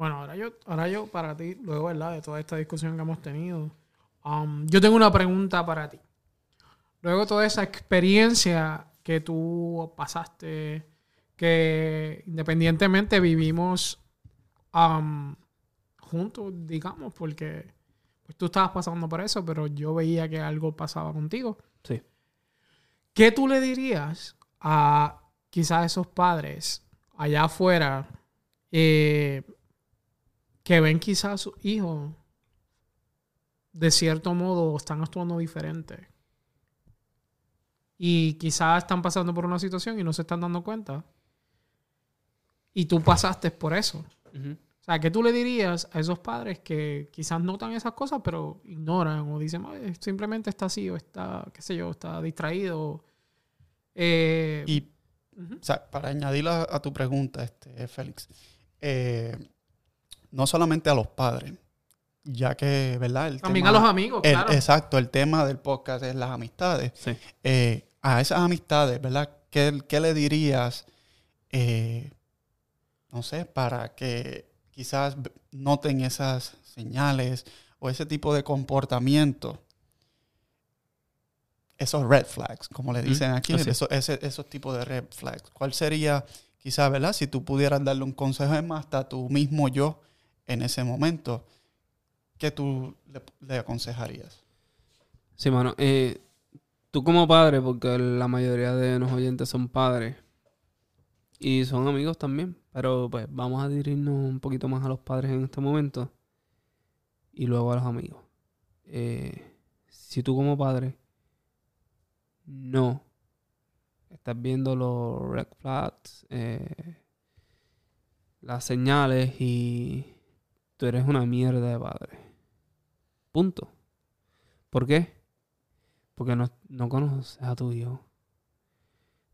Bueno, ahora yo, ahora yo para ti, luego, ¿verdad? De toda esta discusión que hemos tenido, um, yo tengo una pregunta para ti. Luego toda esa experiencia que tú pasaste, que independientemente vivimos um, juntos, digamos, porque pues, tú estabas pasando por eso, pero yo veía que algo pasaba contigo. Sí. ¿Qué tú le dirías a quizás esos padres allá afuera eh, que ven quizás a sus hijos de cierto modo están actuando diferente? Y quizás están pasando por una situación y no se están dando cuenta. Y tú pasaste por eso. O sea, ¿qué tú le dirías a esos padres que quizás notan esas cosas, pero ignoran o dicen, "Ay, simplemente está así o está, qué sé yo, está distraído? Eh, Y o sea, para añadir a, a tu pregunta, este, Félix, eh, no solamente a los padres, ya que, ¿verdad? El También tema- a los amigos, el- claro. Exacto, el tema del podcast es las amistades. Sí. Eh, a esas amistades, ¿verdad? ¿Qué, qué le dirías, eh, no sé, para que quizás noten esas señales o ese tipo de comportamiento? Esos red flags, como le Mm, dicen aquí, esos, ese- esos tipos de red flags. ¿Cuál sería, quizás, ¿verdad? Si tú pudieras darle un consejo, es más, hasta tú mismo yo en ese momento, ¿qué tú le, aconsejarías? Sí, mano. eh, tú como padre, porque la mayoría de los oyentes son padres y son amigos también, pero pues vamos a dirigirnos un poquito más a los padres en este momento y luego a los amigos. Eh, si tú como padre no estás viendo los red flags, eh, las señales y tú eres una mierda de padre. Punto. ¿Por qué? Porque no, no conoces a tu hijo.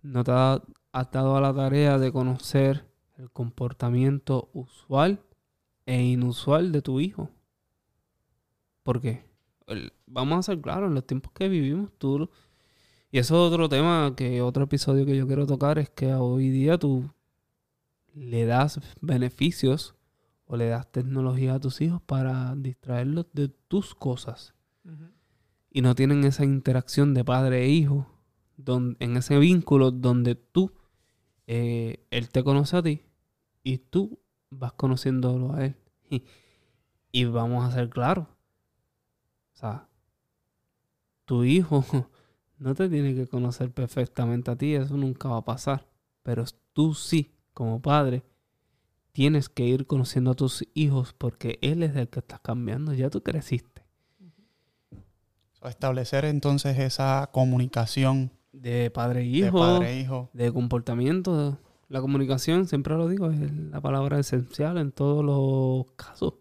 No te ha- has dado a la tarea de conocer el comportamiento usual e inusual de tu hijo. ¿Por qué? Vamos a ser claros, en los tiempos que vivimos, tú... Y eso es otro tema, que otro episodio que yo quiero tocar, es que hoy día tú le das beneficios o le das tecnología a tus hijos para distraerlos de tus cosas y no tienen esa interacción de padre e hijo, en ese vínculo donde tú, eh, él te conoce a ti y tú vas conociéndolo a él. Y, y vamos a ser claros. O sea, tu hijo no te tiene que conocer perfectamente a ti, eso nunca va a pasar. Pero tú sí, como padre, tienes que ir conociendo a tus hijos porque él es el que está cambiando, ya tú creciste. Establecer entonces esa comunicación de padre e de hijo, padre e hijo. de comportamiento. La comunicación, siempre lo digo, es la palabra esencial en todos los casos.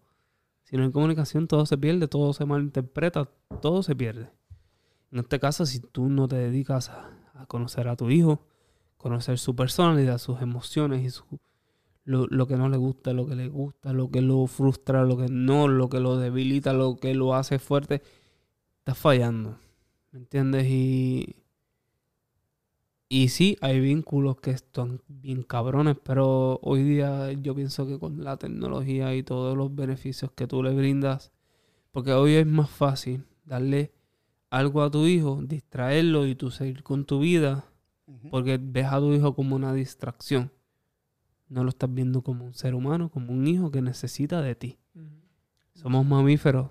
Si no hay comunicación, todo se pierde, todo se malinterpreta, todo se pierde. En este caso, si tú no te dedicas a, a conocer a tu hijo, conocer su personalidad, sus emociones y su, lo, lo que no le gusta, lo que le gusta, lo que lo frustra, lo que no, lo que lo debilita, lo que lo hace fuerte, estás fallando. ¿Me entiendes? Y, y sí, hay vínculos que están bien cabrones, pero hoy día yo pienso que con la tecnología y todos los beneficios que tú le brindas, porque hoy es más fácil darle algo a tu hijo, distraerlo y tú seguir con tu vida, porque ves a tu hijo como una distracción. No lo estás viendo como un ser humano, como un hijo que necesita de ti. Somos mamíferos.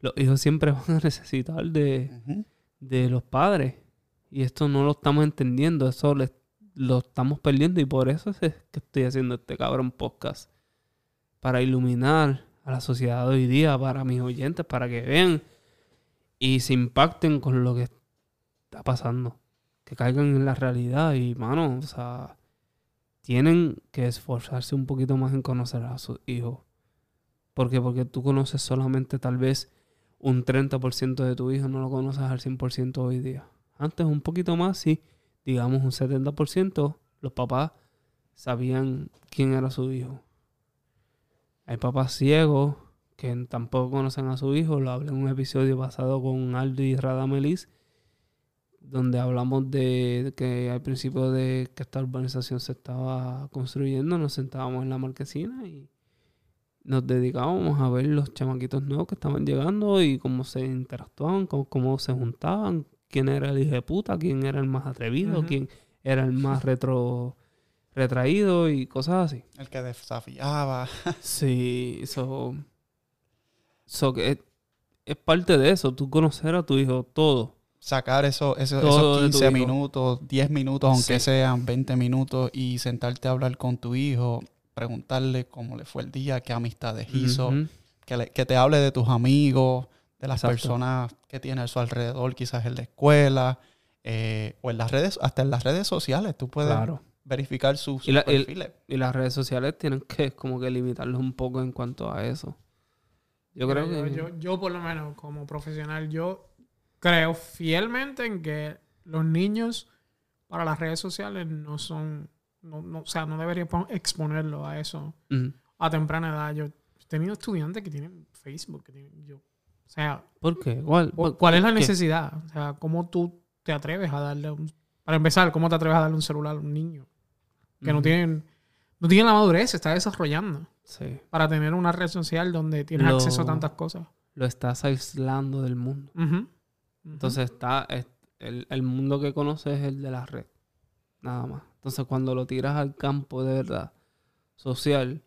Los hijos siempre van a necesitar de, de los padres. Y esto no lo estamos entendiendo, eso le- lo estamos perdiendo y por eso es que estoy haciendo este cabrón podcast. Para iluminar a la sociedad de hoy día, para mis oyentes, para que vean y se impacten con lo que está pasando. Que caigan en la realidad y, mano, o sea, tienen que esforzarse un poquito más en conocer a sus hijos. ¿Por qué? Porque tú conoces solamente tal vez un 30% de tu hijo, no lo conoces al 100% hoy día. Antes un poquito más, sí, digamos un 70%, los papás sabían quién era su hijo. Hay papás ciegos que tampoco conocen a su hijo, lo hablé en un episodio pasado con Aldo y Radamelis, donde hablamos de que al principio de que esta urbanización se estaba construyendo, nos sentábamos en la marquesina y nos dedicábamos a ver los chamaquitos nuevos que estaban llegando y cómo se interactuaban, cómo, cómo se juntaban, quién era el hijo de puta, quién era el más atrevido, quién era el más retro retraído y cosas así. El que desafiaba. Sí, eso. Eso que es, es parte de eso, tú conocer a tu hijo todo. Sacar eso, esos tu 15 hijo. minutos, 10 minutos, aunque Sí. sean 20 minutos, y sentarte a hablar con tu hijo, preguntarle cómo le fue el día, qué amistades hizo, que, le- que te hable de tus amigos, de las Exacto. personas que tiene a su alrededor, quizás en la escuela, eh, o en las redes, hasta en las redes sociales, tú puedes Claro. verificar sus, sus Y la- el- perfiles. Y las redes sociales tienen que como que limitarlos un poco en cuanto a eso. Yo creo que... yo, yo- yo, por lo menos, como profesional, yo creo fielmente en que los niños para las redes sociales no son. No, no- o sea, no debería pon- exponerlo a eso a temprana edad. Yo he tenido estudiantes que tienen Facebook. Que tienen, yo, o sea, ¿Por qué? ¿Cuál, ¿cu- ¿cuál es la qué? necesidad? O sea, ¿cómo tú te atreves a darle un. Para empezar, ¿cómo te atreves a darle un celular a un niño? Que no tienen. No tienen la madurez, se está desarrollando Sí. para tener una red social donde tienes Lo- acceso a tantas cosas. Lo estás aislando del mundo. Ujú. Entonces está... es- el, el mundo que conoces es el de la red. Nada más. Entonces cuando lo tiras al campo de verdad social,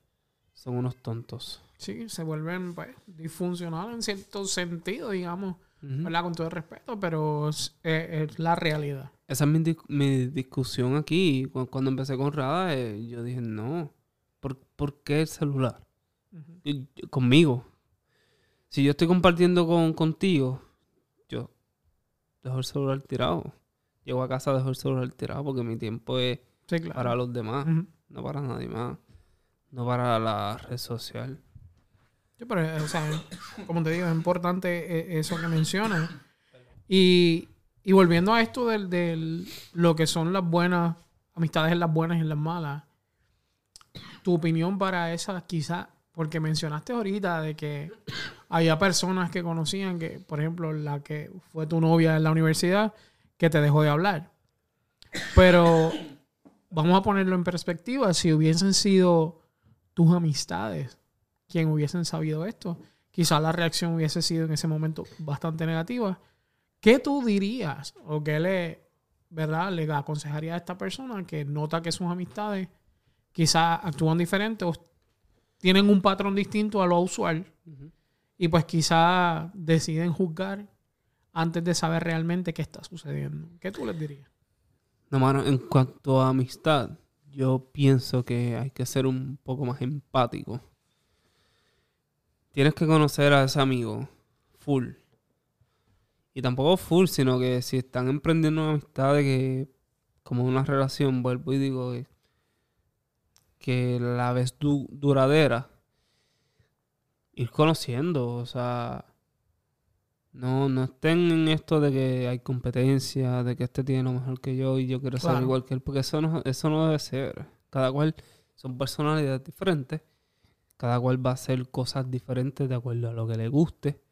son unos tontos. Sí, se vuelven pues, disfuncionales en cierto sentido, digamos. ¿verdad? Con todo el respeto, pero es, es- es la realidad. Esa es mi, dis- mi discusión aquí. Cu- Cuando empecé con Rada, eh, yo dije, no, ¿por, por qué el celular? Y- conmigo. Si yo estoy compartiendo con, contigo, dejo el celular tirado. Llego a casa, dejo el celular tirado porque mi tiempo es Sí, claro. para los demás, no para nadie más. No para la red social. Sí, pero, eh, o sea, como te digo, es importante eh, eso que mencionas. Y, y volviendo a esto del, del- lo que son las buenas, amistades en las buenas y en las malas, tu opinión para esas quizás, porque mencionaste ahorita de que había personas que conocían que, por ejemplo, la que fue tu novia en la universidad, que te dejó de hablar. Pero vamos a ponerlo en perspectiva, si hubiesen sido tus amistades quien hubiesen sabido esto, quizás la reacción hubiese sido en ese momento bastante negativa. ¿Qué tú dirías o qué le, verdad, le aconsejaría a esta persona que nota que sus amistades quizás actúan diferente o tienen un patrón distinto a lo usual y pues quizás deciden juzgar antes de saber realmente qué está sucediendo? ¿Qué tú les dirías? No, mano, en cuanto a amistad, yo pienso que hay que ser un poco más empático. Tienes que conocer a ese amigo full. Y tampoco full, sino que si están emprendiendo una amistad de que, como una relación, vuelvo y digo que, que la ves du- duradera, ir conociendo, o sea, no, no estén en esto de que hay competencia, de que este tiene lo mejor que yo y yo quiero ser igual que él, porque eso no, eso no debe ser. Cada cual son personalidades diferentes, cada cual va a hacer cosas diferentes de acuerdo a lo que le guste.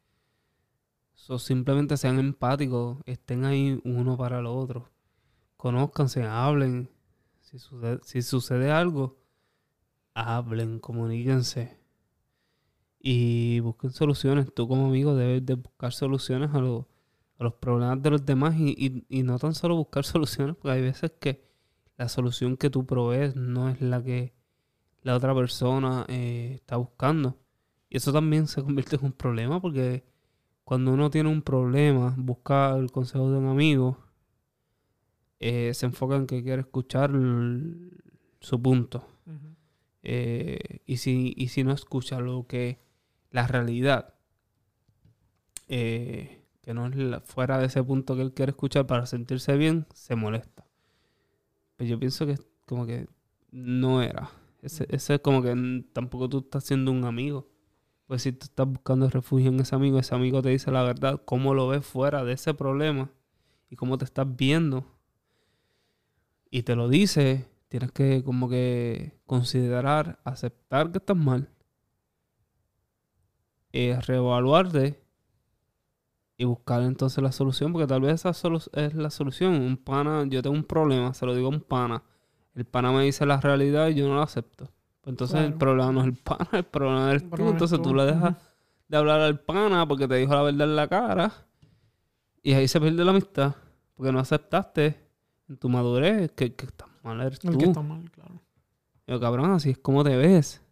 So, simplemente sean empáticos, estén ahí uno para el otro, conózcanse, hablen. Si sucede, si sucede algo, hablen, comuníquense y busquen soluciones. Tú como amigo debes de buscar soluciones a, los- a los problemas de los demás y, y- y no tan solo buscar soluciones, porque hay veces que la solución que tú provees no es la que la otra persona eh, está buscando. Y eso también se convierte en un problema porque cuando uno tiene un problema, busca el consejo de un amigo, eh, se enfoca en que quiere escuchar el- su punto. Eh, y, si, y si no escucha lo que la realidad, eh, que no es fuera de ese punto que él quiere escuchar para sentirse bien, se molesta. Pero yo pienso que como que no era. Ese, ese es como que tampoco tú estás siendo un amigo. Pues si tú estás buscando refugio en ese amigo, ese amigo te dice la verdad, cómo lo ves fuera de ese problema y cómo te estás viendo. Y te lo dice, tienes que como que considerar, aceptar que estás mal. Eh, reevaluarte y buscar entonces la solución, porque tal vez esa es la solución. Un pana, yo tengo un problema, se lo digo a un pana. El pana me dice la realidad y yo no la acepto. Pues entonces el problema no es el pana, el problema eres El tú. problema Entonces tú tú. le dejas de hablar al pana porque te dijo la verdad en la cara. Y ahí se pierde la amistad. Porque no aceptaste en tu madurez que, que estás mal eres El tú. que está mal, claro. Yo, cabrón, así es como te ves.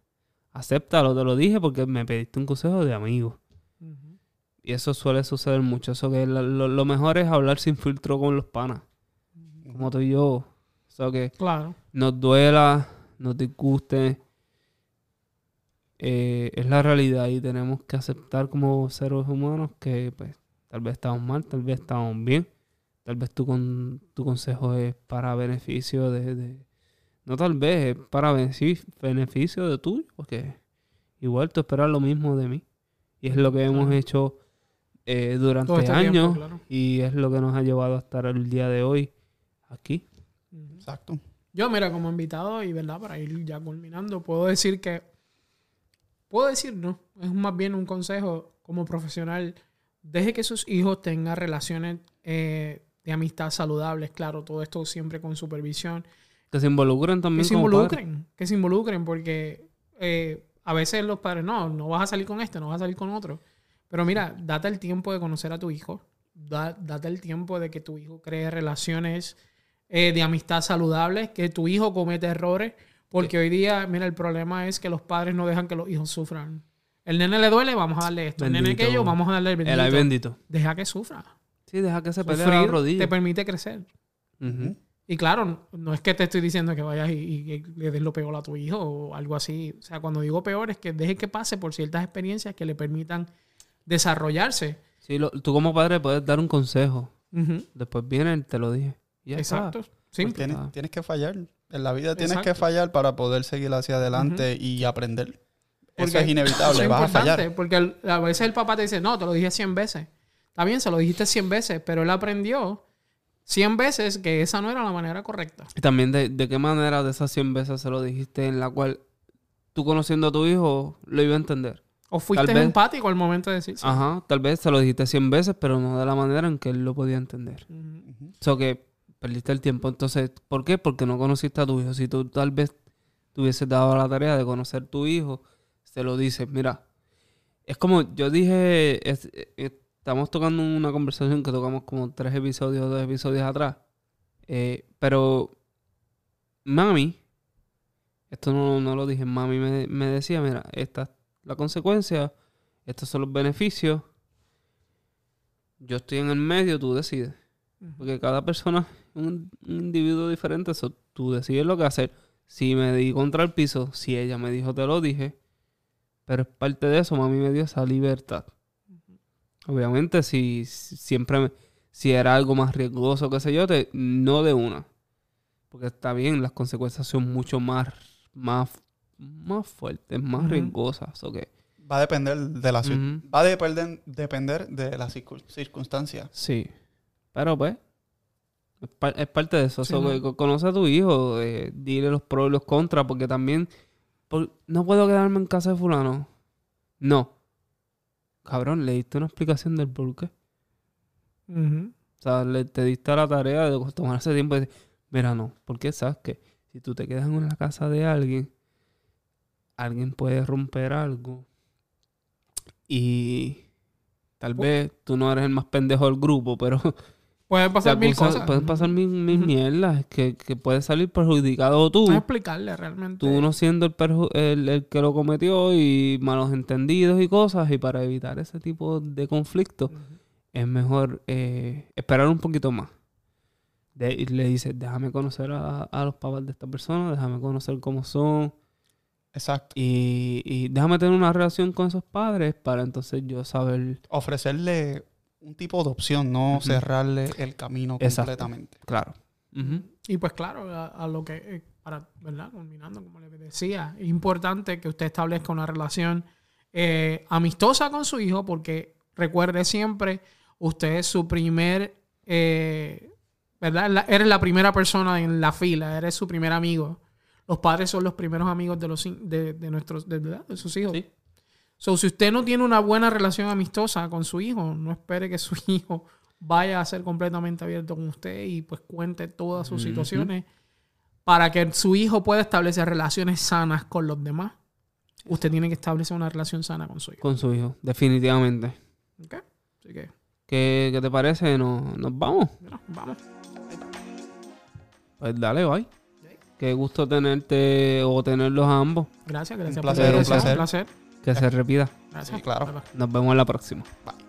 Acéptalo, te lo dije porque me pediste un consejo de amigo. Y eso suele suceder mucho. Eso que lo, lo mejor es hablar sin filtro con los panas. Como tú y yo. O sea que Claro. nos duela, nos disguste. eh, es la realidad y tenemos que aceptar como seres humanos que pues tal vez estamos mal, tal vez estamos bien. Tal vez tu, con, tu consejo es para beneficio de, de- No tal vez, es para beneficio, beneficio de tuyo. Porque igual tú esperas lo mismo de mí. Y es lo que hemos Claro. hecho eh, durante este años. tiempo, claro. Y es lo que nos ha llevado a estar el día de hoy aquí. Exacto. Yo, mira, como invitado y verdad, para ir ya culminando, puedo decir que. Puedo decir, no. Es más bien un consejo como profesional. Deje que sus hijos tengan relaciones eh, de amistad saludables. Claro, todo esto siempre con supervisión. Que se involucren también Que se padres. involucren. Que se involucren, porque eh, a veces los padres, no, no vas a salir con este, no vas a salir con otro. Pero mira, date el tiempo de conocer a tu hijo. Da- date el tiempo de que tu hijo cree relaciones eh, de amistad saludables, que tu hijo comete errores. Porque hoy día, mira, el problema es que los padres no dejan que los hijos sufran. El nene le duele, vamos a darle esto. El nene Bendito. aquello, vamos a darle el El ay bendito. bendito. Deja que sufra. Sí, deja que se pelee la rodilla. te permite crecer. Ujú. Y claro, no, es que te estoy diciendo que vayas y, y- y le des lo peor a tu hijo o algo así. O sea, cuando digo peor es que deje que pase por ciertas experiencias que le permitan desarrollarse. Sí, lo- tú como padre puedes dar un consejo. Después viene, te lo dije. Y ya. Exacto. Pues Simple. tienes, Ah. tienes que fallar. En la vida tienes Exacto. que fallar para poder seguir hacia adelante y aprender. Porque Eso es inevitable, es vas a importante, fallar. Porque el- a veces el papá te dice, no, te lo dije 100 veces. Está bien, se lo dijiste 100 veces, pero él aprendió 100 veces que esa no era la manera correcta. Y también de, de qué manera de esas 100 veces se lo dijiste en la cual tú conociendo a tu hijo lo iba a entender. O fuiste vez- empático al momento de decir. Ajá, tal vez se lo dijiste 100 veces, pero no de la manera en que él lo podía entender. Ujú. O sea que perdiste el tiempo. Entonces, ¿por qué? Porque no conociste a tu hijo. Si tú tal vez te hubieses dado la tarea de conocer tu hijo, se lo dices, mira, es como yo dije, es- eh, estamos tocando una conversación que tocamos como tres episodios, dos episodios atrás. Eh, pero mami, esto no, no lo dije, mami me, me decía, mira, esta es la consecuencia, estos son los beneficios. Yo estoy en el medio, tú decides. Porque cada persona es un, un individuo diferente. So, tú decides lo que hacer. Si me di contra el piso, si ella me dijo, te lo dije. Pero es parte de eso, mami me dio esa libertad. Obviamente, si, si siempre me- si era algo más riesgoso, qué sé yo, te, no de una. Porque está bien, las consecuencias son mucho más, más, más fuertes, más Ujú. riesgosas. ok. Va a depender de la va a depender, depender de las circun- circunstancias. Sí. Pero pues, es, par- es parte de eso. Sí, So, ¿no? que co- conoce a tu hijo, eh, dile los pros y los contras, porque también, por- no puedo quedarme en casa de fulano. No. Cabrón, le diste una explicación del por qué. O sea, le, te diste la tarea de tomar ese tiempo y decir, mira, no, porque sabes que si tú te quedas en la casa de alguien, alguien puede romper algo. Y tal Pu- vez tú no eres el más pendejo del grupo, pero Pueden pasar te mil cosas. Pueden pasar mil, mil mierdas que, que puedes salir perjudicado tú. Explicarle realmente. Tú no siendo el, perju- el, el que lo cometió y malos entendidos y cosas. Y para evitar ese tipo de conflictos, Ujú. es mejor eh, esperar un poquito más. De- y le dices, déjame conocer a, a los papás de esta persona, déjame conocer cómo son. Exacto. Y, y déjame tener una relación con esos padres para entonces yo saber. Ofrecerle un tipo de opción, no cerrarle el camino Exacto. completamente. Claro. Y pues claro, a, a lo que, eh, para, ¿verdad? Culminando, como les decía, es importante que usted establezca una relación eh, amistosa con su hijo, porque recuerde siempre, usted es su primer, eh, ¿verdad? La- eres la primera persona en la fila, eres su primer amigo. Los padres son los primeros amigos de, los, de, de nuestros, de, ¿verdad? de sus hijos. Sí. So, si usted no tiene una buena relación amistosa con su hijo, no espere que su hijo vaya a ser completamente abierto con usted y pues cuente todas sus situaciones para que su hijo pueda establecer relaciones sanas con los demás. Usted tiene que establecer una relación sana con su hijo. Con su hijo, definitivamente. ¿Ok? Así que, ¿Qué, qué te parece? ¿Nos, nos vamos? vamos. Pues dale, bye. Qué gusto tenerte o tenerlos a ambos. Gracias, gracias Un por placer, la un placer. Un placer. Que se repita. Gracias. Sí, claro. Nos vemos en la próxima. Bye.